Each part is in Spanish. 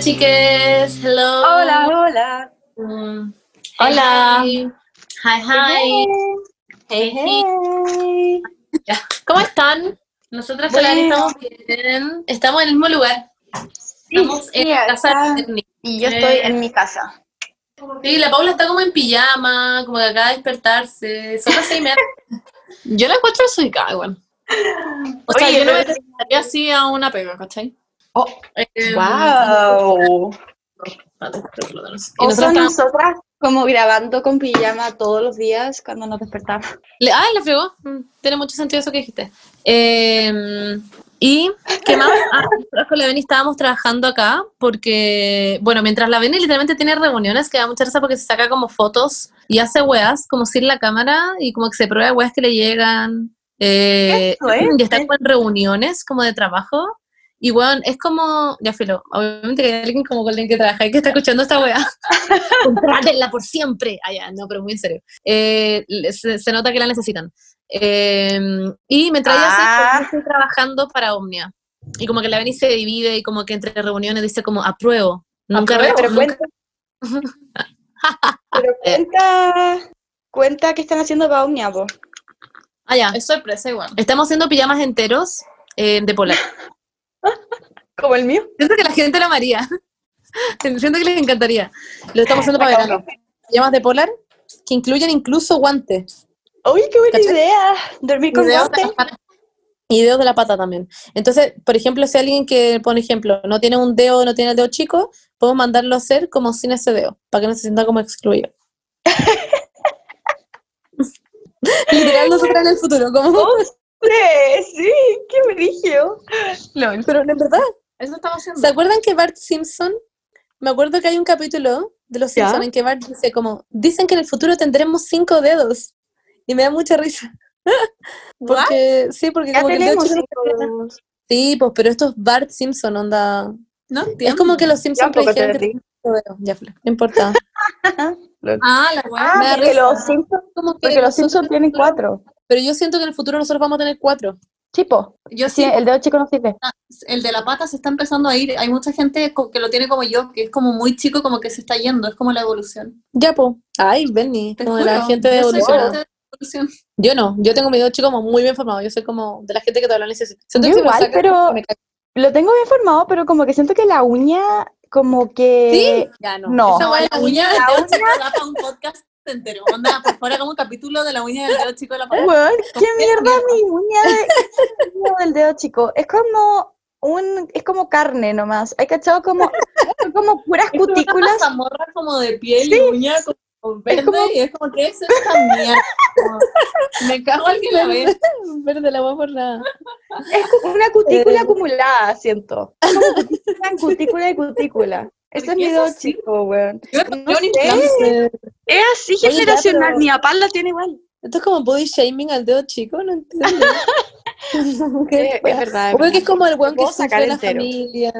chiques. Hello. Hola, hola. Mm, Hola. Hi, hi. hi. Hey, hey. ¿Cómo están? Nosotras Bueno. estamos bien. Estamos en el mismo lugar. Estamos Sí, en sí, la casa. Y yo estoy en mi casa. Sí, la Paula está como en pijama, como que acaba de despertarse. Son las seis y media. Yo la encuentro desubicada, igual. O sea, Oye, yo no me presentaría así a una pega, ¿cachai? Eh, ¡Wow! espérate. Y O nosotros nosotras como grabando con pijama todos los días cuando nos despertamos. Le- ah, la fregó. Mm, Tiene mucho sentido eso que dijiste. Eh, y, ¿qué más? Ah, con la Beni estábamos trabajando acá porque, bueno, mientras la Beni literalmente tiene reuniones, que da mucha risa porque se saca como fotos y hace weas, como sin la cámara y como que se prueba weas que le llegan. Eh, y está como en reuniones como de trabajo. Y bueno, es como, ya filo, obviamente que hay alguien como con alguien que trabaja y que está escuchando esta wea. Contrátenla por siempre. Ah, ya, no, pero muy en serio. Eh, se, se nota que la necesitan. Eh, y mientras Ah. yo estoy trabajando para Omnia. Y como que la Beni se divide y como que entre reuniones dice como apruebo. Nunca, Pero, pero nunca- cuenta. pero cuenta. Cuenta qué están haciendo para Omnia, po. Ah, ya. Es sorpresa igual. Estamos haciendo pijamas enteros eh, de polar. Como el mío. Siento que la gente lo amaría. Siento que les encantaría. Lo estamos haciendo para verano. Pijamas de polar que incluyen incluso guantes. ¡Uy, qué buena ¿Cachai? idea! Dormir con Y dedos de guantes. Y dedos de la pata también. Entonces, por ejemplo, si alguien que, por ejemplo, no tiene un dedo, no tiene el dedo chico, podemos mandarlo a hacer como sin ese dedo, para que no se sienta como excluido. Literal, nosotros en el futuro, como... Sí, sí, qué brillo. Lol. Pero en verdad, Eso estaba haciendo. ¿se acuerdan que Bart Simpson? Me acuerdo que hay un capítulo de Los ¿Ya? Simpsons en que Bart dice como, dicen que en el futuro tendremos cinco dedos. Y me da mucha risa. porque, sí, porque Ya como que tenemos no cinco dedos. Sí, pues, pero esto es Bart Simpson, onda. No Es como que los Simpsons te predijeron que cinco dedos. Ya no importa. Ah, la. Ah, Me da porque risa. los Simpsons, Como que porque los Simpsons tienen cuatro. Pero yo siento que en el futuro nosotros vamos a tener cuatro. Tipo, Yo sí, el dedo chico no sirve. el de la pata se está empezando a ir. Hay mucha gente que lo tiene como yo, que es como muy chico, como que se está yendo. Es como la evolución. Ya, po. Ay, Benny, como juro, la gente de evolución. Yo no, yo tengo mi dedo chico como muy bien formado. Yo soy como de la gente que todavía lo necesita. Siento Yo que lo igual, pero- me. Lo tengo bien formado, pero como que siento que la uña, como que... ¿Sí? Ya no. no. Esa la es la uña uña. da para un podcast entero. Onda, por fuera como un capítulo de la uña del dedo chico de la. Weón, ¿qué mierda mi uña de- del dedo chico? Es como un, es como carne nomás. Hay cachado como, son como puras Es como una cutículas. como de piel Sí. y uña como verde como- y es como que es esta mierda. Como, Me cago en que la ve. Verde la voy por la. Es como una cutícula Eh. acumulada, siento. Es como cutícula en cutícula y cutícula. ¿Por es mi dedo chico, weón. Yo, No sé. Es así generacional. Mi papá lo tiene igual. Esto es como body shaming al dedo chico, no entiendo. ¿Qué Es- es verdad, Obvio que es como el weón que sufre la entero. familia.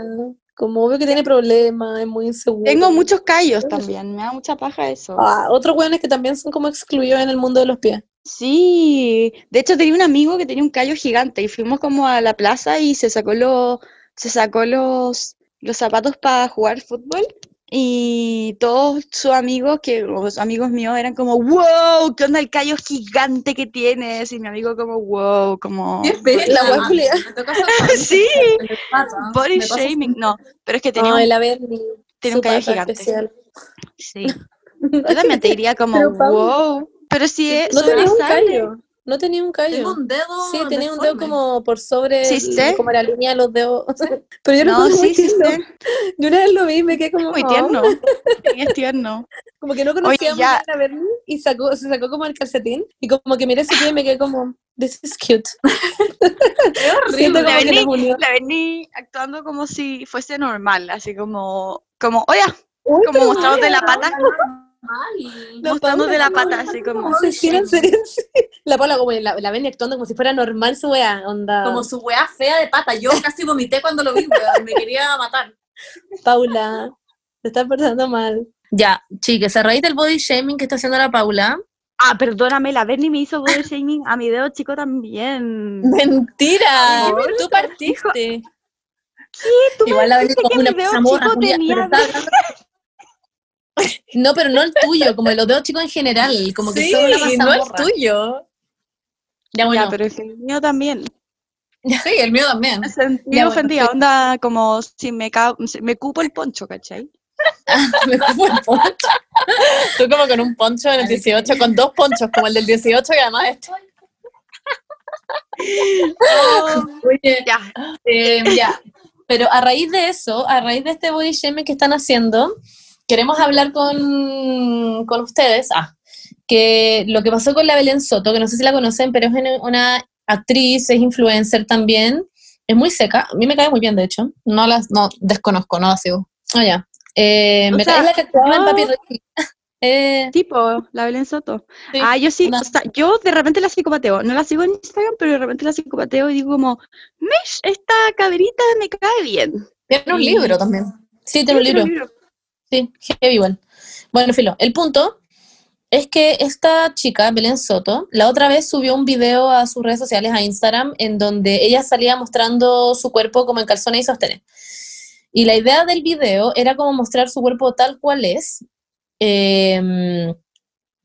Como obvio que tiene problemas, es muy inseguro. Tengo muchos callos también. Me da mucha paja eso. Ah, otros weones que también son como excluidos en el mundo de los pies. Sí, de hecho tenía un amigo que tenía un callo gigante y fuimos como a la plaza y se sacó los, se sacó los, los zapatos para jugar fútbol y todos sus amigos, que los amigos míos eran como, wow, ¿qué onda el callo gigante que tienes? Y mi amigo como, wow, como Qué pena. La hacer- Sí. body shaming, no, pero es que tenía Ay, un, tiene un callo gigante. especial. Sí, yo también te diría como, Pero, wow, pero si es No tenía un callo. No tenía un callo. Tengo un dedo. Sí, tenía un dedo como por sobre, el- como la línea de los dedos. Pero yo lo No, muy sí, sí, tierno. Yo una vez lo vi y me quedé como, muy "Oh". tierno, Sí, es tierno. como que no conocía muy ya. a Bernie y sacó, se sacó como el calcetín y como que miré su pie y me quedé como, this is cute. Es horrible. vení-. La vení actuando como si fuese normal, así como, como, oye, como mostrándote la pata, Mal. La mostrándote la Paula, pata, así como, No sé si era en serio. sí. La Paula como la, la Bernie actuando como si fuera normal su wea, onda. Como su weá fea de pata. Yo casi vomité cuando lo vi, weón. Me quería matar. Paula, te estás portando mal. Ya, chicas, a raíz del body shaming que está haciendo la Paula, ah, perdóname, la Bernie me hizo body shaming a mi dedo chico también. Mentira. Ay, Tú partiste. ¿Tú me Igual la ven dijiste como que una mi dedo zamorra, chico tenía No, pero no el tuyo, como los dedos chicos en general, como que Sí, no el tuyo. Ya Ya, bueno, pero el mío también. sí, el mío también. Me sentí Ya, bueno, ofendida, onda como si me, me cupo el poncho, ¿cachai? Me como el poncho. Tú como con un poncho en el 18, con dos ponchos, como el del 18 y además este. Oye, ya, Eh, ya, pero a raíz de eso, a raíz de este body shaming que están haciendo, queremos hablar con, con ustedes. Ah, que lo que pasó con la Belén Soto, que no sé si la conocen, pero es una- actriz, es influencer también, es muy seca, a mí me cae muy bien, de hecho. No las, no, desconozco, no las sigo. Ah, ya. Eh, me sea, cae la que actuaba en Papi Ricky. Eh, tipo, la Belén Soto. sí, Ah, yo sí, o sea, yo de repente la psicopateo. No la sigo en Instagram, pero de repente la psicopateo y digo como, Mesh, esta caderita me cae bien. Tiene un libro también. sí, tiene un libro. Sí, heavy igual. Bueno, Filo, el punto es que esta chica, Belén Soto, la otra vez subió un video a sus redes sociales, a Instagram, en donde ella salía mostrando su cuerpo como en calzones y sostenes. Y la idea del video era como mostrar su cuerpo tal cual es. eh,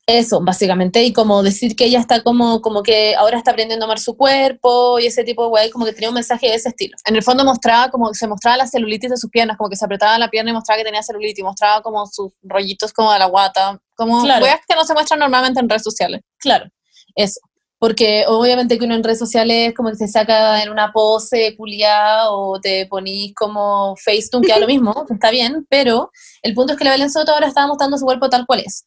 eso, básicamente, y como decir que ella está como, como que ahora está aprendiendo a amar su cuerpo y ese tipo de guay, como que tenía un mensaje de ese estilo. En el fondo mostraba como, se mostraba la celulitis de sus piernas, como que se apretaba la pierna y mostraba que tenía celulitis, mostraba como sus rollitos como de la guata, como Claro. weas que no se muestran normalmente en redes sociales. Claro, eso. Porque obviamente que uno en redes sociales como que se saca en una pose culiada o te ponís como Facetune, que da lo mismo, está bien, pero el punto es que la Belén Soto ahora estaba mostrando su cuerpo tal cual es.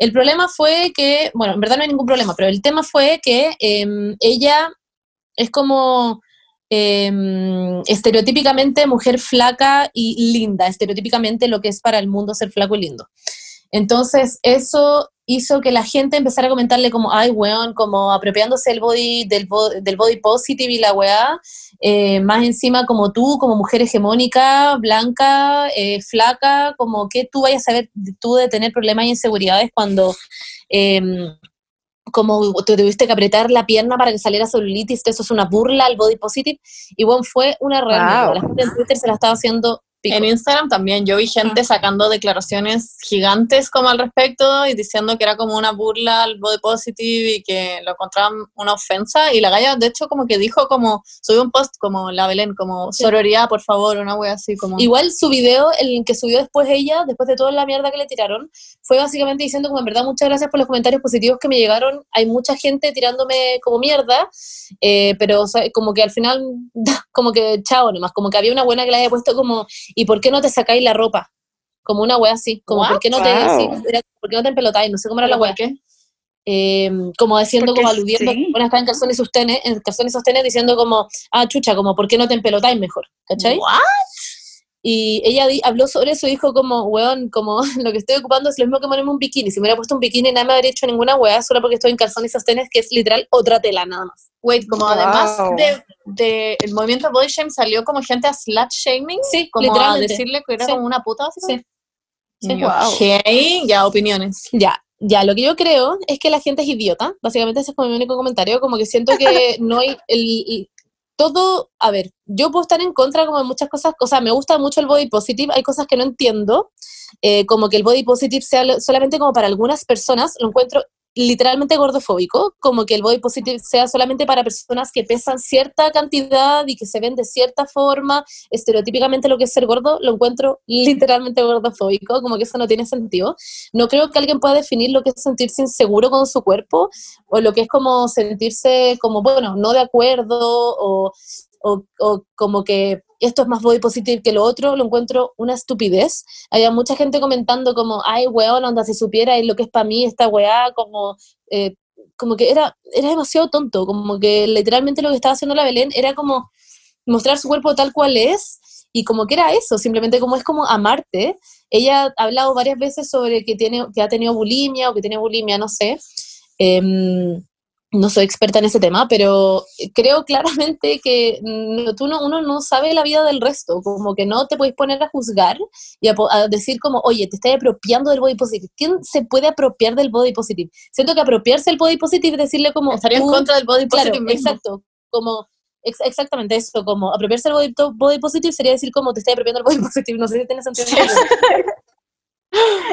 El problema fue que, bueno, en verdad no hay ningún problema, pero el tema fue que em, ella es como em, estereotípicamente mujer flaca y linda, estereotípicamente lo que es para el mundo ser flaco y lindo. Entonces, eso hizo que la gente empezara a comentarle como, ay, weón, como apropiándose el body, del, bo- del body positive y la weá, eh, más encima como tú, como mujer hegemónica, blanca, eh, flaca, como que tú vayas a ver tú de tener problemas y inseguridades cuando... em, como te tuviste que apretar la pierna para que saliera celulitis, eso es una burla al body positive, y bueno, fue una real Wow. mierda. La gente en Twitter se la estaba haciendo pico. En Instagram también yo vi gente sacando declaraciones gigantes como al respecto y diciendo que era como una burla al body positive y que lo encontraban una ofensa y la galla de hecho como que dijo como, subió un post como la Belén, como Sí. sororidad por favor, una wea así como... Igual su video, el que subió después ella, después de toda la mierda que le tiraron, fue básicamente diciendo como en verdad muchas gracias por los comentarios positivos que me llegaron. Hay mucha gente tirándome como mierda, eh, pero o sea, como que al final, como que chao nomás, como que había una buena que le haya puesto como, ¿y por qué no te sacáis la ropa? Como una wea así, como? ¿por qué no te, Wow. sí, era, ¿por qué no te empelotáis? No sé cómo era la ¿Pero wea. qué? Eh, como diciendo, Porque como aludiendo, sí. bueno, está en calzones y sostenes, en calzones y sostenes diciendo como, ah, chucha, como, ¿por qué no te empelotáis mejor? ¿Cachai? What? Y ella di- habló sobre eso y dijo como, weón, como lo que estoy ocupando es lo mismo que ponerme un bikini. Si me hubiera puesto un bikini nada me habría hecho ninguna weá solo porque estoy en calzones y sostenes, que es literal otra tela nada más. Wait, como Wow. además de, de el movimiento body shame salió como gente a slut shaming, Sí, como a decirle que era Sí. como una puta. así Sí. Sí. Wow. Ok, ya opiniones. Ya, ya, lo que yo creo es que la gente es idiota. Básicamente ese es como mi único comentario, como que siento que no hay el, el- todo, a ver, yo puedo estar en contra como de muchas cosas, o sea, me gusta mucho el body positive, hay cosas que no entiendo, eh, como que el body positive sea solamente como para algunas personas, lo encuentro literalmente gordofóbico, como que el body positive sea solamente para personas que pesan cierta cantidad y que se ven de cierta forma, estereotípicamente lo que es ser gordo, lo encuentro literalmente gordofóbico, como que eso no tiene sentido. No creo que alguien pueda definir lo que es sentirse inseguro con su cuerpo o lo que es como sentirse como, bueno, no de acuerdo o, o, o como que esto es más body positive que lo otro, lo encuentro una estupidez. Había mucha gente comentando como, ay, weón, onda, si supiera lo que es para mí esta weá, como, eh, como que era, era demasiado tonto, como que literalmente lo que estaba haciendo la Belén era como mostrar su cuerpo tal cual es y como que era eso, simplemente como es como amarte. Ella ha hablado varias veces sobre que, tiene, que ha tenido bulimia o que tiene bulimia, no sé. Em, no soy experta en ese tema, pero creo claramente que no- tú no, uno no sabe la vida del resto, como que no te puedes poner a juzgar y a, a decir como, oye, te estás apropiando del body positive. ¿Quién se puede apropiar del body positive? Siento que apropiarse del body positive es decirle como... Estaría en contra del body Claro, positive mismo. exacto. Como Ex- exactamente eso, como apropiarse del body, body positive sería decir como te estás apropiando del body positive, no sé si tiene sentido.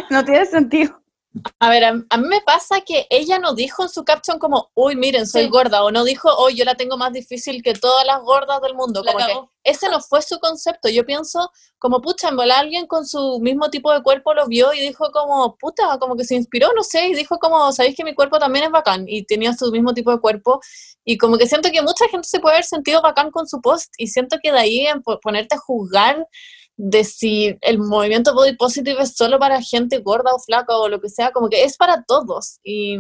No tiene sentido. A ver, a, a mí me pasa que ella no dijo en su caption como, uy, miren, soy Sí. gorda, o no dijo, oh, yo la tengo más difícil que todas las gordas del mundo. Como que ese no fue su concepto. Yo pienso, como, pucha, en alguien con su mismo tipo de cuerpo lo vio y dijo como, puta, como que se inspiró, no sé, y dijo como, sabéis que mi cuerpo también es bacán, y tenía su mismo tipo de cuerpo, y como que siento que mucha gente se puede haber sentido bacán con su post, y siento que de ahí en po- ponerte a juzgar de si el movimiento body positive es solo para gente gorda o flaca o lo que sea, como que es para todos. Y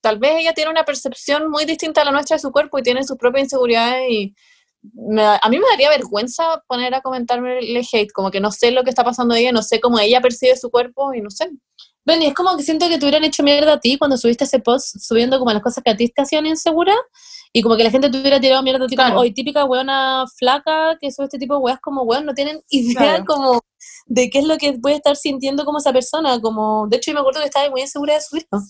tal vez ella tiene una percepción muy distinta a la nuestra de su cuerpo y tiene sus propias inseguridades y a mí me daría vergüenza poner a comentarme hate, como que no sé lo que está pasando ella, no sé cómo ella percibe su cuerpo y no sé. Benny, es como que siento que te hubieran hecho mierda a ti cuando subiste ese post subiendo como las cosas que a ti te hacían insegura y como que la gente te hubiera tirado mierda a ti Claro. como, hoy típica weona flaca que sube este tipo de weas como weón, no tienen idea Claro. como de qué es lo que puede estar sintiendo como esa persona, como, de hecho yo me acuerdo que estaba muy insegura de subirlo,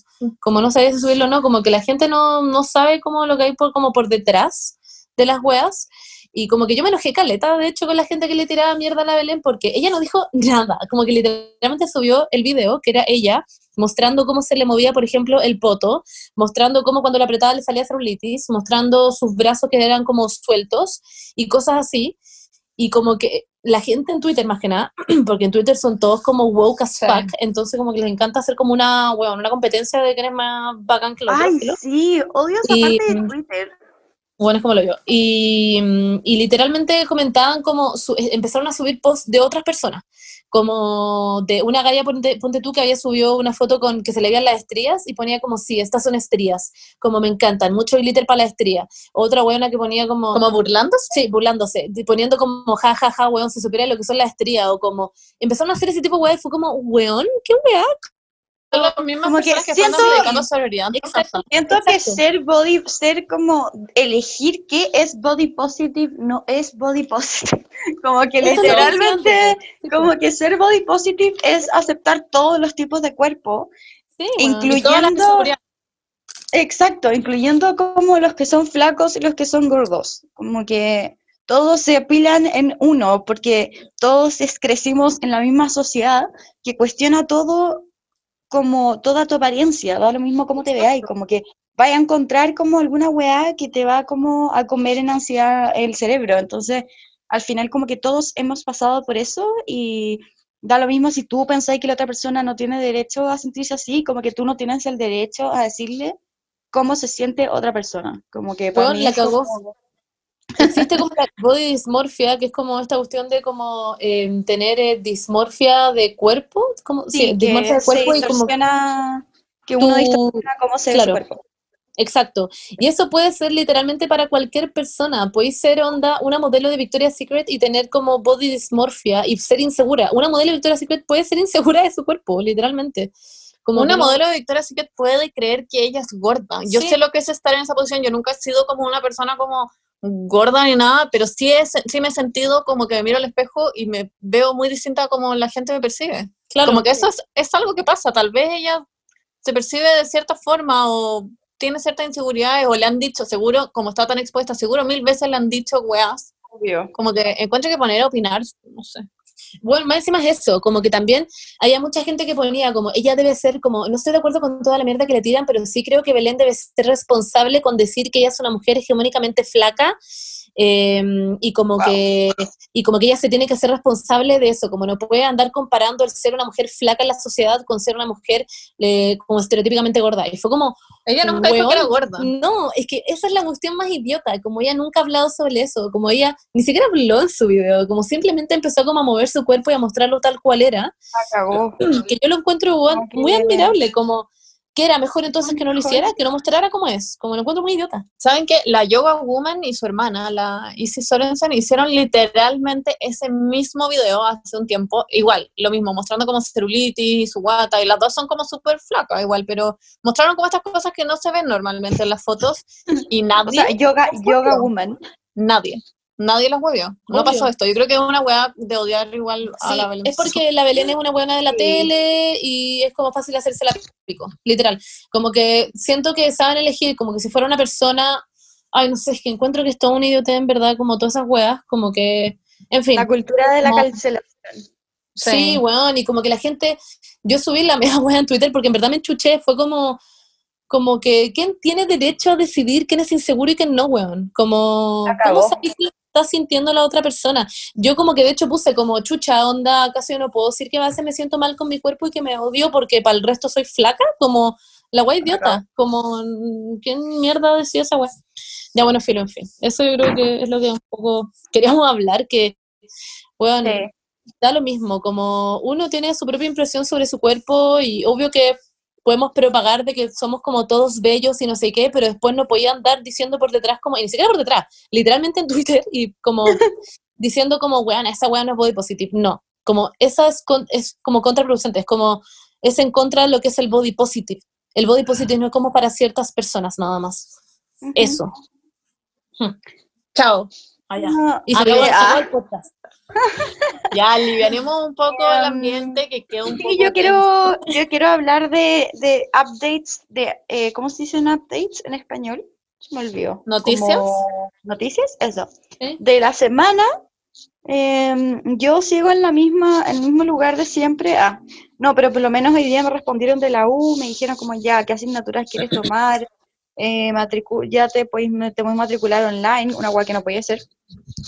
como no sabía si subirlo o no, como que la gente no, no sabe como lo que hay por, como por detrás de las weas, y como que yo me enojé caleta, de hecho, con la gente que le tiraba mierda a la Belén, porque ella no dijo nada, como que literalmente subió el video, que era ella, mostrando cómo se le movía, por ejemplo, el poto, mostrando cómo cuando la apretaba le salía celulitis, mostrando sus brazos que eran como sueltos y cosas así. Y como que la gente en Twitter, más que nada, porque en Twitter son todos como woke as Sí. fuck, entonces como que les encanta hacer como una, bueno, una competencia de quién es más bacán que otro. Ay, sí, odio esa Y- parte de Twitter. Bueno, es como lo yo. Y, mm, y literalmente comentaban como, su- eh, empezaron a subir posts de otras personas, como de una galla, ponte, ponte tú, que había subido una foto con que se le veían las estrías y ponía como, sí, estas son estrías, como me encantan, mucho glitter para la estría. Otra weona que ponía como... Como burlándose. Sí, burlándose, y poniendo como ja, ja, ja, weón, se supiera lo que son las estrías, o como, empezaron a hacer ese tipo de weá y fue como, weón, qué weá. Son las mismas Como que que, siento- Exacto. Siento que ser body, ser como elegir qué es body positive no es body positive. Como que Eso literalmente, como que ser body positive es aceptar todos los tipos de cuerpo, sí, Incluyendo- exacto, incluyendo como los que son flacos y los que son gordos. Como que todos se apilan en uno, porque todos crecimos en la misma sociedad que cuestiona todo como toda tu apariencia, da lo mismo cómo te veáis, como que vaya a encontrar como alguna weá que te va como a comer en ansiedad el cerebro. Entonces, al final como que todos hemos pasado por eso y da lo mismo si tú pensáis que la otra persona no tiene derecho a sentirse así, como que tú no tienes el derecho a decirle cómo se siente otra persona. Como que para Weón, mí la es cagó. como- Existe como la body dysmorphia, que es como esta cuestión de como eh, tener eh, dismorfia de cuerpo, como, sí, Sí, dismorfia de cuerpo se y como que uno tu- distorsiona cómo se ve claro. su cuerpo. Exacto. Y eso puede ser literalmente para cualquier persona. Puedes ser onda una modelo de Victoria's Secret y tener como body dysmorphia y ser insegura. Una modelo de Victoria's Secret puede ser insegura de su cuerpo, literalmente. Como Una no- modelo de Victoria's Secret puede creer que ella es gorda. Yo Sí. sé lo que es estar en esa posición. Yo nunca he sido como una persona como gorda ni nada, pero sí, es, sí me he sentido como que me miro al espejo y me veo muy distinta a como la gente me percibe. Claro. Como que eso es, es algo que pasa. Tal vez ella se percibe de cierta forma o tiene ciertas inseguridades o le han dicho, seguro, como está tan expuesta, seguro mil veces le han dicho weas. Obvio. Como que encuentro que poner a opinar, no sé. Bueno, más encima es eso, como que también había mucha gente que ponía como, ella debe ser como, no estoy de acuerdo con toda la mierda que le tiran, pero sí creo que Belén debe ser responsable con decir que ella es una mujer hegemónicamente flaca eh, y como Wow. que y como que ella se tiene que ser responsable de eso, como no puede andar comparando el ser una mujer flaca en la sociedad con ser una mujer eh, como estereotípicamente gorda. Y fue como, Ella nunca dijo que era Weón, gorda. no, es que esa es la cuestión más idiota, como ella nunca ha hablado sobre eso, como ella ni siquiera habló en su video, como simplemente empezó como a mover su cuerpo y a mostrarlo tal cual era, La cagó. que yo lo encuentro weón, muy admirable, como que era mejor entonces que no lo hiciera, que no mostrara cómo es, como lo encuentro muy idiota. ¿Saben que La Yoga Woman y su hermana, la Isis Sorensen, hicieron literalmente ese mismo video hace un tiempo. Igual, lo mismo, mostrando como celulitis, su guata, y las dos son como súper flacas, igual, pero mostraron como estas cosas que no se ven normalmente en las fotos y O nadie, sea, yoga, ¿En yoga woman. nadie, nadie los huevió. No Obvio. pasó esto. Yo creo que es una weá de odiar igual a Sí, la Belén. es porque la Belén es una buena de la Sí. tele y es como fácil hacerse la pico, literal. Como que siento que saben elegir, como que si fuera una persona ay, no sé, es que encuentro que es todo un idiota en verdad, como todas esas weas, como que, en fin. La cultura de la como- cancelación. Sí, Sí. weón, y como que la gente, yo subí la media wea en Twitter porque en verdad me enchuché, fue como, como que, ¿quién tiene derecho a decidir quién es inseguro y quién no, weón? Como, ¿cómo cagó. Está sintiendo la otra persona? Yo como que de hecho puse como, chucha, onda, acaso yo no puedo decir que a veces me siento mal con mi cuerpo y que me odio porque para el resto soy flaca, como, la wea idiota, como, ¿quién mierda decía esa wea? Ya bueno, filo, en fin, eso yo creo que es lo que un poco queríamos hablar, que, weón, Sí. da lo mismo, como uno tiene su propia impresión sobre su cuerpo y obvio que podemos propagar de que somos como todos bellos y no sé qué, pero después no podía andar diciendo por detrás como, y ni siquiera por detrás, literalmente en Twitter y como diciendo como, weón, esa weón no es body positive. No, como esa es, con- es como contraproducente, es como, es en contra de lo que es el body positive. El body positive no es como para ciertas personas nada más. Eso. Hmm. Chao. Allá. No, Y se a acabó, ver, se acabó ah, el podcast. Ya, alivianemos un poco el Em, ambiente que queda un sí, poco yo quiero, yo quiero hablar de, de updates, de, eh, ¿cómo se dicen updates en español? Se me olvidó. ¿Noticias? Como- ¿Noticias? Eso. De la semana, em, yo sigo en la misma, en el mismo lugar de siempre. Ah, no, pero por lo menos hoy día me respondieron de la U, me dijeron como ya, ¿qué asignaturas quieres tomar? Eh, ya te puedes, te puedes matricular online, una guay que no podía hacer.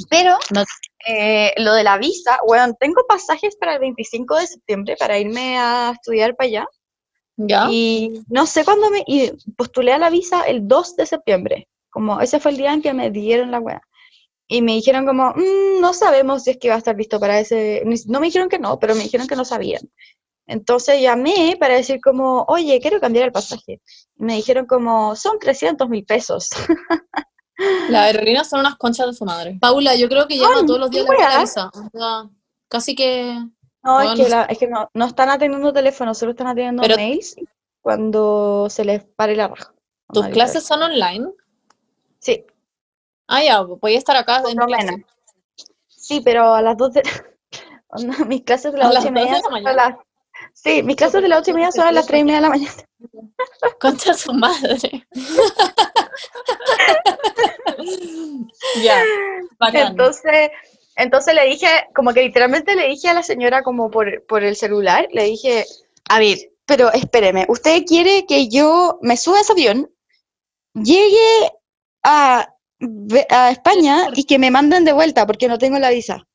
Pero No. eh, lo de la visa, bueno, tengo pasajes para el 25 de septiembre para irme a estudiar para allá. ¿Ya? Y no sé cuándo me y postulé a la visa el 2 de septiembre. Como ese fue el día en que me dieron la wea. Y me dijeron como, "Mm, no sabemos si es que va a estar listo para ese... No me dijeron que no, pero me dijeron que no sabían. Entonces llamé para decir como, oye, quiero cambiar el pasaje. Y me dijeron como, son 300 mil pesos. Las aerolíneas son unas conchas de su madre. Paula, yo creo que llama Ay, todos los días la visa. O sea, casi que. No, Bueno, es que, la- es que no, no están atendiendo teléfono, solo están atendiendo Pero- mails cuando se les pare la raja. ¿Tus clases son online? Sí, Ah, ya, voy a estar acá en clase. Sí, pero a las 2 de mis clases de ¿A las las 8 y 2 de media la a las- Sí, mis clases de las 8 y media son a las 3 y media de la mañana. Concha de su madre. ya, bacán. Entonces, entonces le dije, como que literalmente le dije a la señora como por, por el celular, le dije, a ver, pero espéreme, ¿usted quiere que yo me suba a ese avión, llegue a, a España y que me manden de vuelta porque no tengo la visa?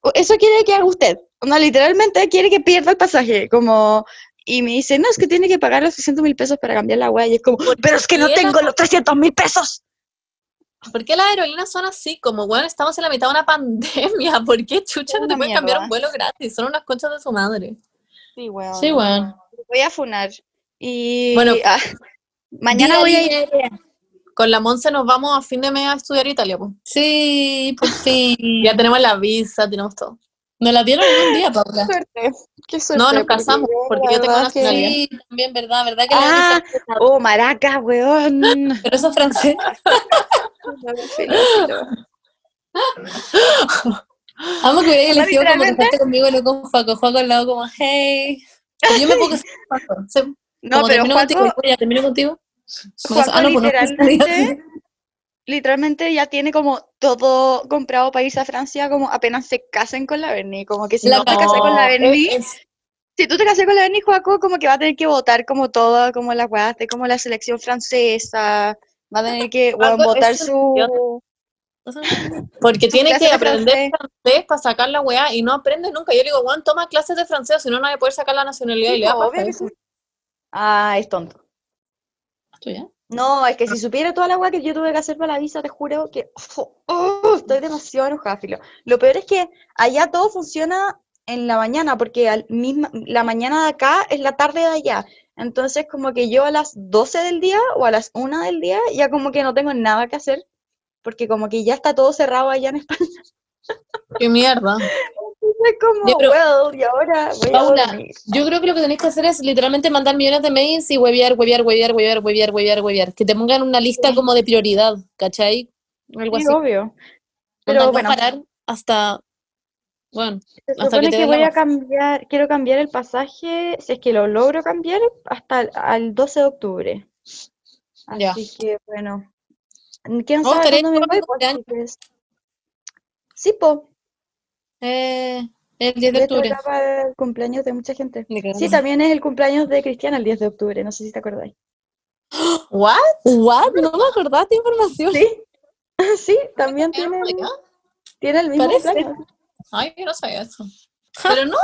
¿O ¿Eso quiere que haga usted? No, literalmente quiere que pierda el pasaje, como... Y me dice, no, es que tiene que pagar los 600 mil pesos para cambiar la huella. Y es como, pero es que no tengo la- los 300 mil pesos. ¿Por qué las aerolíneas son así? Como, bueno, estamos en la mitad de una pandemia. ¿Por qué chucha no te pueden cambiar un vuelo gratis? Son unas conchas de su madre. Sí, weón. Sí, weón. Voy a funar. Y Bueno, ah, mañana voy a ir. Con la Monse nos vamos a fin de mes a estudiar Italia, pues. Sí, por fin. Ya tenemos la visa, tenemos todo. Nos la dieron en un día, Paula. Qué suerte. Qué suerte. No, nos porque casamos, porque la yo tengo verdad que- nacionalidad. Sí, también, verdad, verdad que la Ah, visa- oh, maraca, weón. Pero eso es francés. Filo, filo. Amo que hubiera elegido como casarte conmigo y no con Juaco. Juaco al lado como, hey. Pero yo me puedo casar con Juaco. Sí, No, como pero termino Juaco, contigo, ya termino contigo. Juaco ah, no, no, literalmente, literalmente ya tiene como todo comprado para irse a Francia como apenas se casen con la Berni. Como que si La no te casas con la Berni, es- es- si tú te casas con la Berni, Juaco, como que va a tener que votar como todo, como las weas de como la selección francesa. Va a tener que Juaco votar su... Porque tiene que de aprender francés. francés para sacar la weá y no aprende nunca. Yo le digo, Juan, toma clases de francés, o si no, no va a poder sacar la nacionalidad. y le eso. sí. Ah, es tonto. ¿Tú ya? No, es que si supiera toda la weá que yo tuve que hacer para la visa, te juro que oh, estoy demasiado enojada, filo. Lo peor es que allá todo funciona en la mañana, porque al misma, la mañana de acá es la tarde de allá. Entonces, como que yo a las 12 del día o a las 1 del día ya como que no tengo nada que hacer, porque como que ya está todo cerrado allá en España. Qué mierda. Es como, Ya, pero- well, y ahora voy Paula. Yo creo que lo que tenéis que hacer es literalmente mandar millones de mails y huevear, huevear, huevear, huevear, huevear, huevear, huevear. Que te pongan una lista Sí. como de prioridad, ¿cachai? Algo Sí, así. obvio. Pero no bueno, parar hasta. Bueno, Se hasta que supone te que, den la voy a cambiar, quiero cambiar el pasaje, si es que lo logro cambiar, hasta el al 12 de octubre. Ya. Así que, bueno, ¿Quién ¿Vos sabe cuándo me voy? cumpleaños? pues, Sí, po. Eh, el 10 de De octubre. el cumpleaños de mucha gente. Sí, también es el cumpleaños de Cristiana el 10 de octubre, no sé si te acordáis. ¿What? ¿What? No me acordaste información. Sí, sí, también tiene, tiene el mismo Parece. cumpleaños. Ay, yo no sabía eso. Pero no.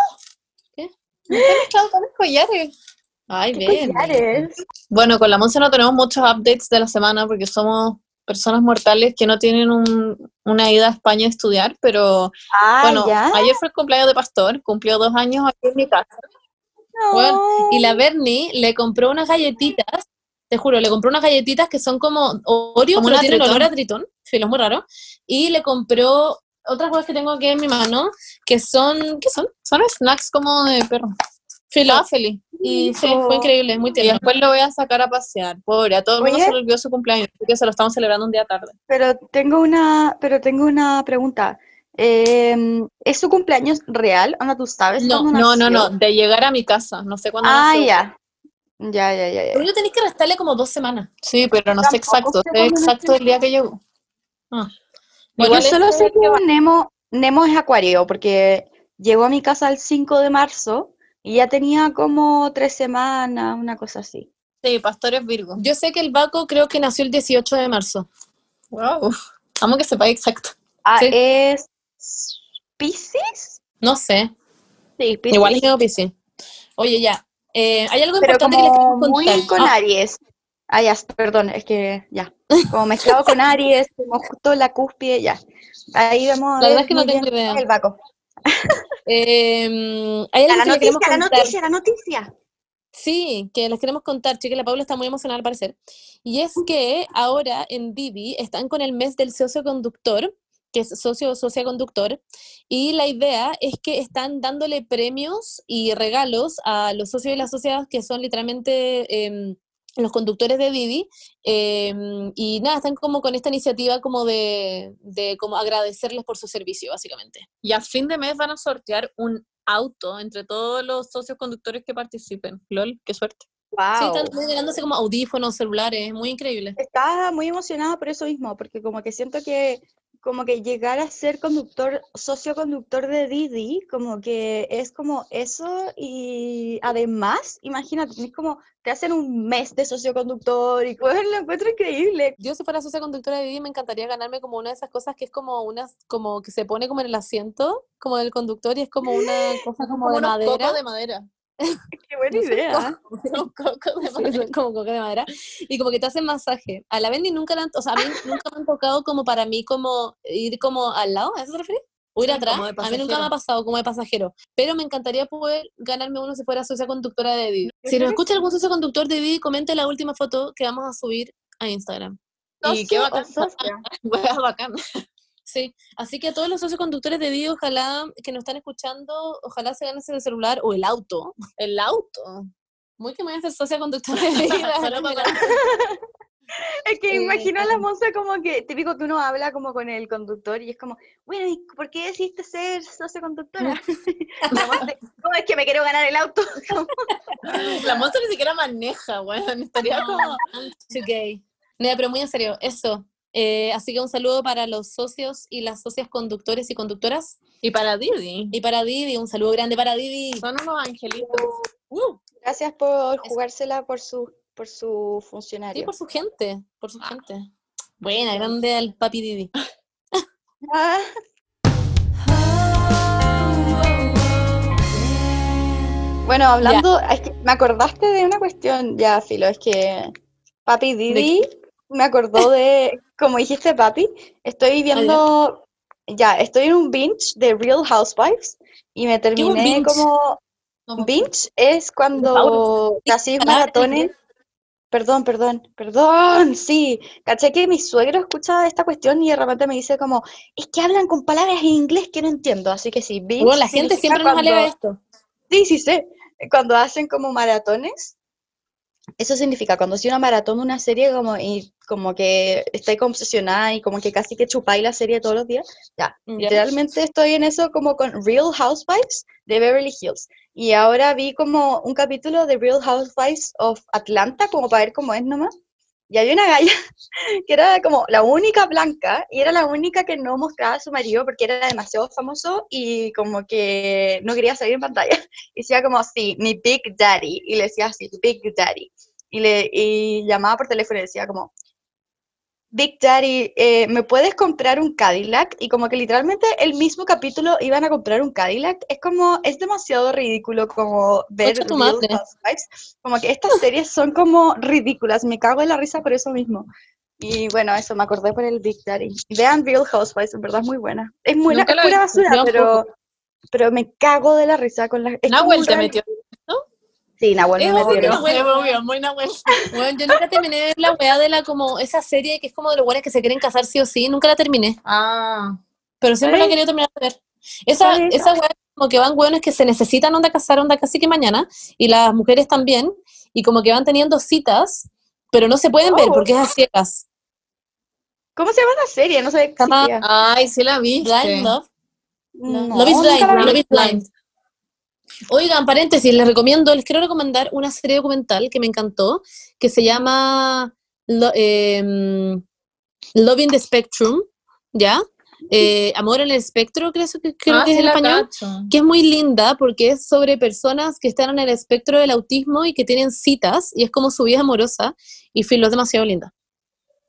¿Qué? Me está mezclado con los collares. Ay, ¿Qué ven. collares? Bueno, con la Monse no tenemos muchos updates de la semana porque somos personas mortales que no tienen un- una ida a España a estudiar, pero Ah, bueno, ya. ayer fue el cumpleaños de Pastor, cumplió dos años aquí en mi casa. No. Bueno, Y la Bernie le compró unas galletitas, te juro, le compró unas galletitas que son como Oreo, Como pero tienen olor a tritón, es muy raro. Y le compró otras cosas que tengo aquí en mi mano, que son, ¿qué son? Son snacks como de perro. Estaba feliz. Y sí, fue increíble, muy Y tierno. después lo voy a sacar a pasear. Pobre, a todo el mundo se le olvidó su cumpleaños, así que se lo estamos celebrando un día tarde. Pero tengo una, pero tengo una pregunta. Em, ¿es su cumpleaños real? ¿O no tú sabes No, No, no, no, de llegar a mi casa. No sé cuándo Ah, nació. ya. Ya, ya, ya, ya. Pero tenéis que restarle como dos semanas. Sí, pero no sé exacto, sé exacto el día que llegó. Ah. Bueno, Yo solo sé que Nemo, Nemo es acuario, porque llegó a mi casa el 5 de marzo y ya tenía como tres semanas, una cosa así. Sí, Pastor es Virgo. Yo sé que el Baco creo que nació el 18 de marzo. Wow. Amo que sepáis exacto. Ah, Sí. ¿es Pisces? No sé. Sí, Pisces. Igual es Leo Piscis. Oye, ya. eh, hay algo Pero importante que les como tengo que muy contar. con Ah, Aries. Ah, ya, perdón, es que ya. Como mezclado con Aries, como justo la cúspide, ya. Ahí vemos. La verdad ver es que no tengo idea. El Baco. Eh, hay la que noticia, la contar. noticia, la noticia. Sí, que les queremos contar, chica, la Paula está muy emocionada al parecer. Y es que ahora en Vivi están con el mes del socio conductor, que es socio o socia conductor, y la idea es que están dándole premios y regalos a los socios y las socias que son literalmente em, los conductores de Vivi. em, y nada, están como con esta iniciativa como de, de como agradecerles por su servicio, básicamente. Y a fin de mes van a sortear un auto entre todos los socios conductores que participen. LOL, qué suerte. Sí, Wow. están llegándose como audífonos, celulares, muy increíble. Estaba muy emocionada por eso mismo, porque como que siento que como que llegar a ser conductor, socioconductor de Didi, como que es como eso y además, imagínate, es como te hacen un mes de socioconductor y pues lo encuentro increíble. Yo si fuera socia conductora de Didi me encantaría ganarme como una de esas cosas que es como unas, como que se pone como en el asiento, como del conductor y es como una cosa como, madera. de madera. Qué buena No idea. De Sí, son como coca de madera. Y como que te hacen masaje. A la Bendy nunca le han, o sea, a mí nunca me han tocado como para mí como ir como al lado, ¿a eso te refieres? O ir Sí, atrás. A mí nunca me ha pasado como de pasajero. Pero me encantaría poder ganarme uno si fuera socia conductora de Didi. Si nos escucha algún socio conductor de Didi, comente la última foto que vamos a subir a Instagram. Y qué bacán. socia. Wea bacán. Sí, así que a todos los socios conductores de Didi, ojalá que nos están escuchando, ojalá se ganen ese celular o el auto. El auto. Muy que me voy a hacer socia conductora de para- Es que Eh, imagino a la Monza como que, típico que uno habla como con el conductor y es como, bueno, ¿y por qué decidiste ser socioconductora? La Monse, ¿cómo es que me quiero ganar el auto? La monza ni siquiera maneja, weón. Estaría como. I'm too gay. No, pero muy en serio, eso. Eh, así que un saludo para los socios y las socias conductores y conductoras. Y para Didi. Y para Didi, un saludo grande para Didi. Son unos angelitos. Uh, Gracias por jugársela por su, por su funcionario. Sí, por su gente, por su gente. Buena, grande al papi Didi. Ah, Bueno, hablando, es que me acordaste de una cuestión, ya, Filo, es que Papi Didi me acordó de, como dijiste, Papi, estoy viendo, ya, estoy en un binge de Real Housewives y me terminé binge? como, binge es cuando casi Ah, maratones, perdón, perdón, perdón, sí, caché que mi suegro escucha esta cuestión y de repente me dice como, es que hablan con palabras en inglés que no entiendo, así que sí, binge Bueno, la gente siempre nos cuando- alega esto. Sí, sí sé. Cuando hacen como maratones, eso significa cuando si una maratón de una serie como y como que estoy como obsesionada y como que casi que chupáis la serie todos los días. Ya, Ya. literalmente estoy en eso como con Real Housewives de Beverly Hills. Y ahora vi como un capítulo de Real Housewives of Atlanta, como para ver cómo es nomás. Y había una galla que era como la única blanca y era la única que no mostraba a su marido porque era demasiado famoso y como que no quería salir en pantalla. Y decía como, sí, mi Big Daddy. Y le decía así, Big Daddy. Y, le, y llamaba por teléfono y decía como, Big Daddy, eh, ¿me puedes comprar un Cadillac? Y como que literalmente el mismo capítulo iban a comprar un Cadillac. Es como, es demasiado ridículo como ver. Housewives. Como que estas series son como ridículas. Me cago en la risa por eso mismo. Y bueno, eso, me acordé por el Big Daddy. Vean Real Housewives, en verdad es muy buena. Es muy la pura basura, pero, pero me cago de la risa con la... es Nahuel te metió. Sí, Nahuel Es me obvio. Nahuel. Es obvio, muy Nahuel. Bueno, yo nunca terminé de ver la weá de la como esa serie que es como de los buenos que se quieren casar sí o sí, nunca la terminé, Ah. pero siempre la querido terminar de ver. Esa, esa weá como que van weones que se necesitan onda casar onda casi que mañana, y las mujeres también, y como que van teniendo citas, pero no se pueden ver Oh. porque es a ciegas. ¿Cómo se llama la serie? No sé existía. Ay, sí la viste. Blind Love. No, Love is Blind, vi. Love is Blind. Oigan, paréntesis, les recomiendo, les quiero recomendar una serie documental que me encantó, que se llama Lo- em, Love in the Spectrum, ¿ya? Eh, Amor en el espectro, creo, que- creo Ah, que es sí en la español, cacho. que es muy linda porque es sobre personas que están en el espectro del autismo y que tienen citas, y es como su vida amorosa, y filo, es demasiado linda.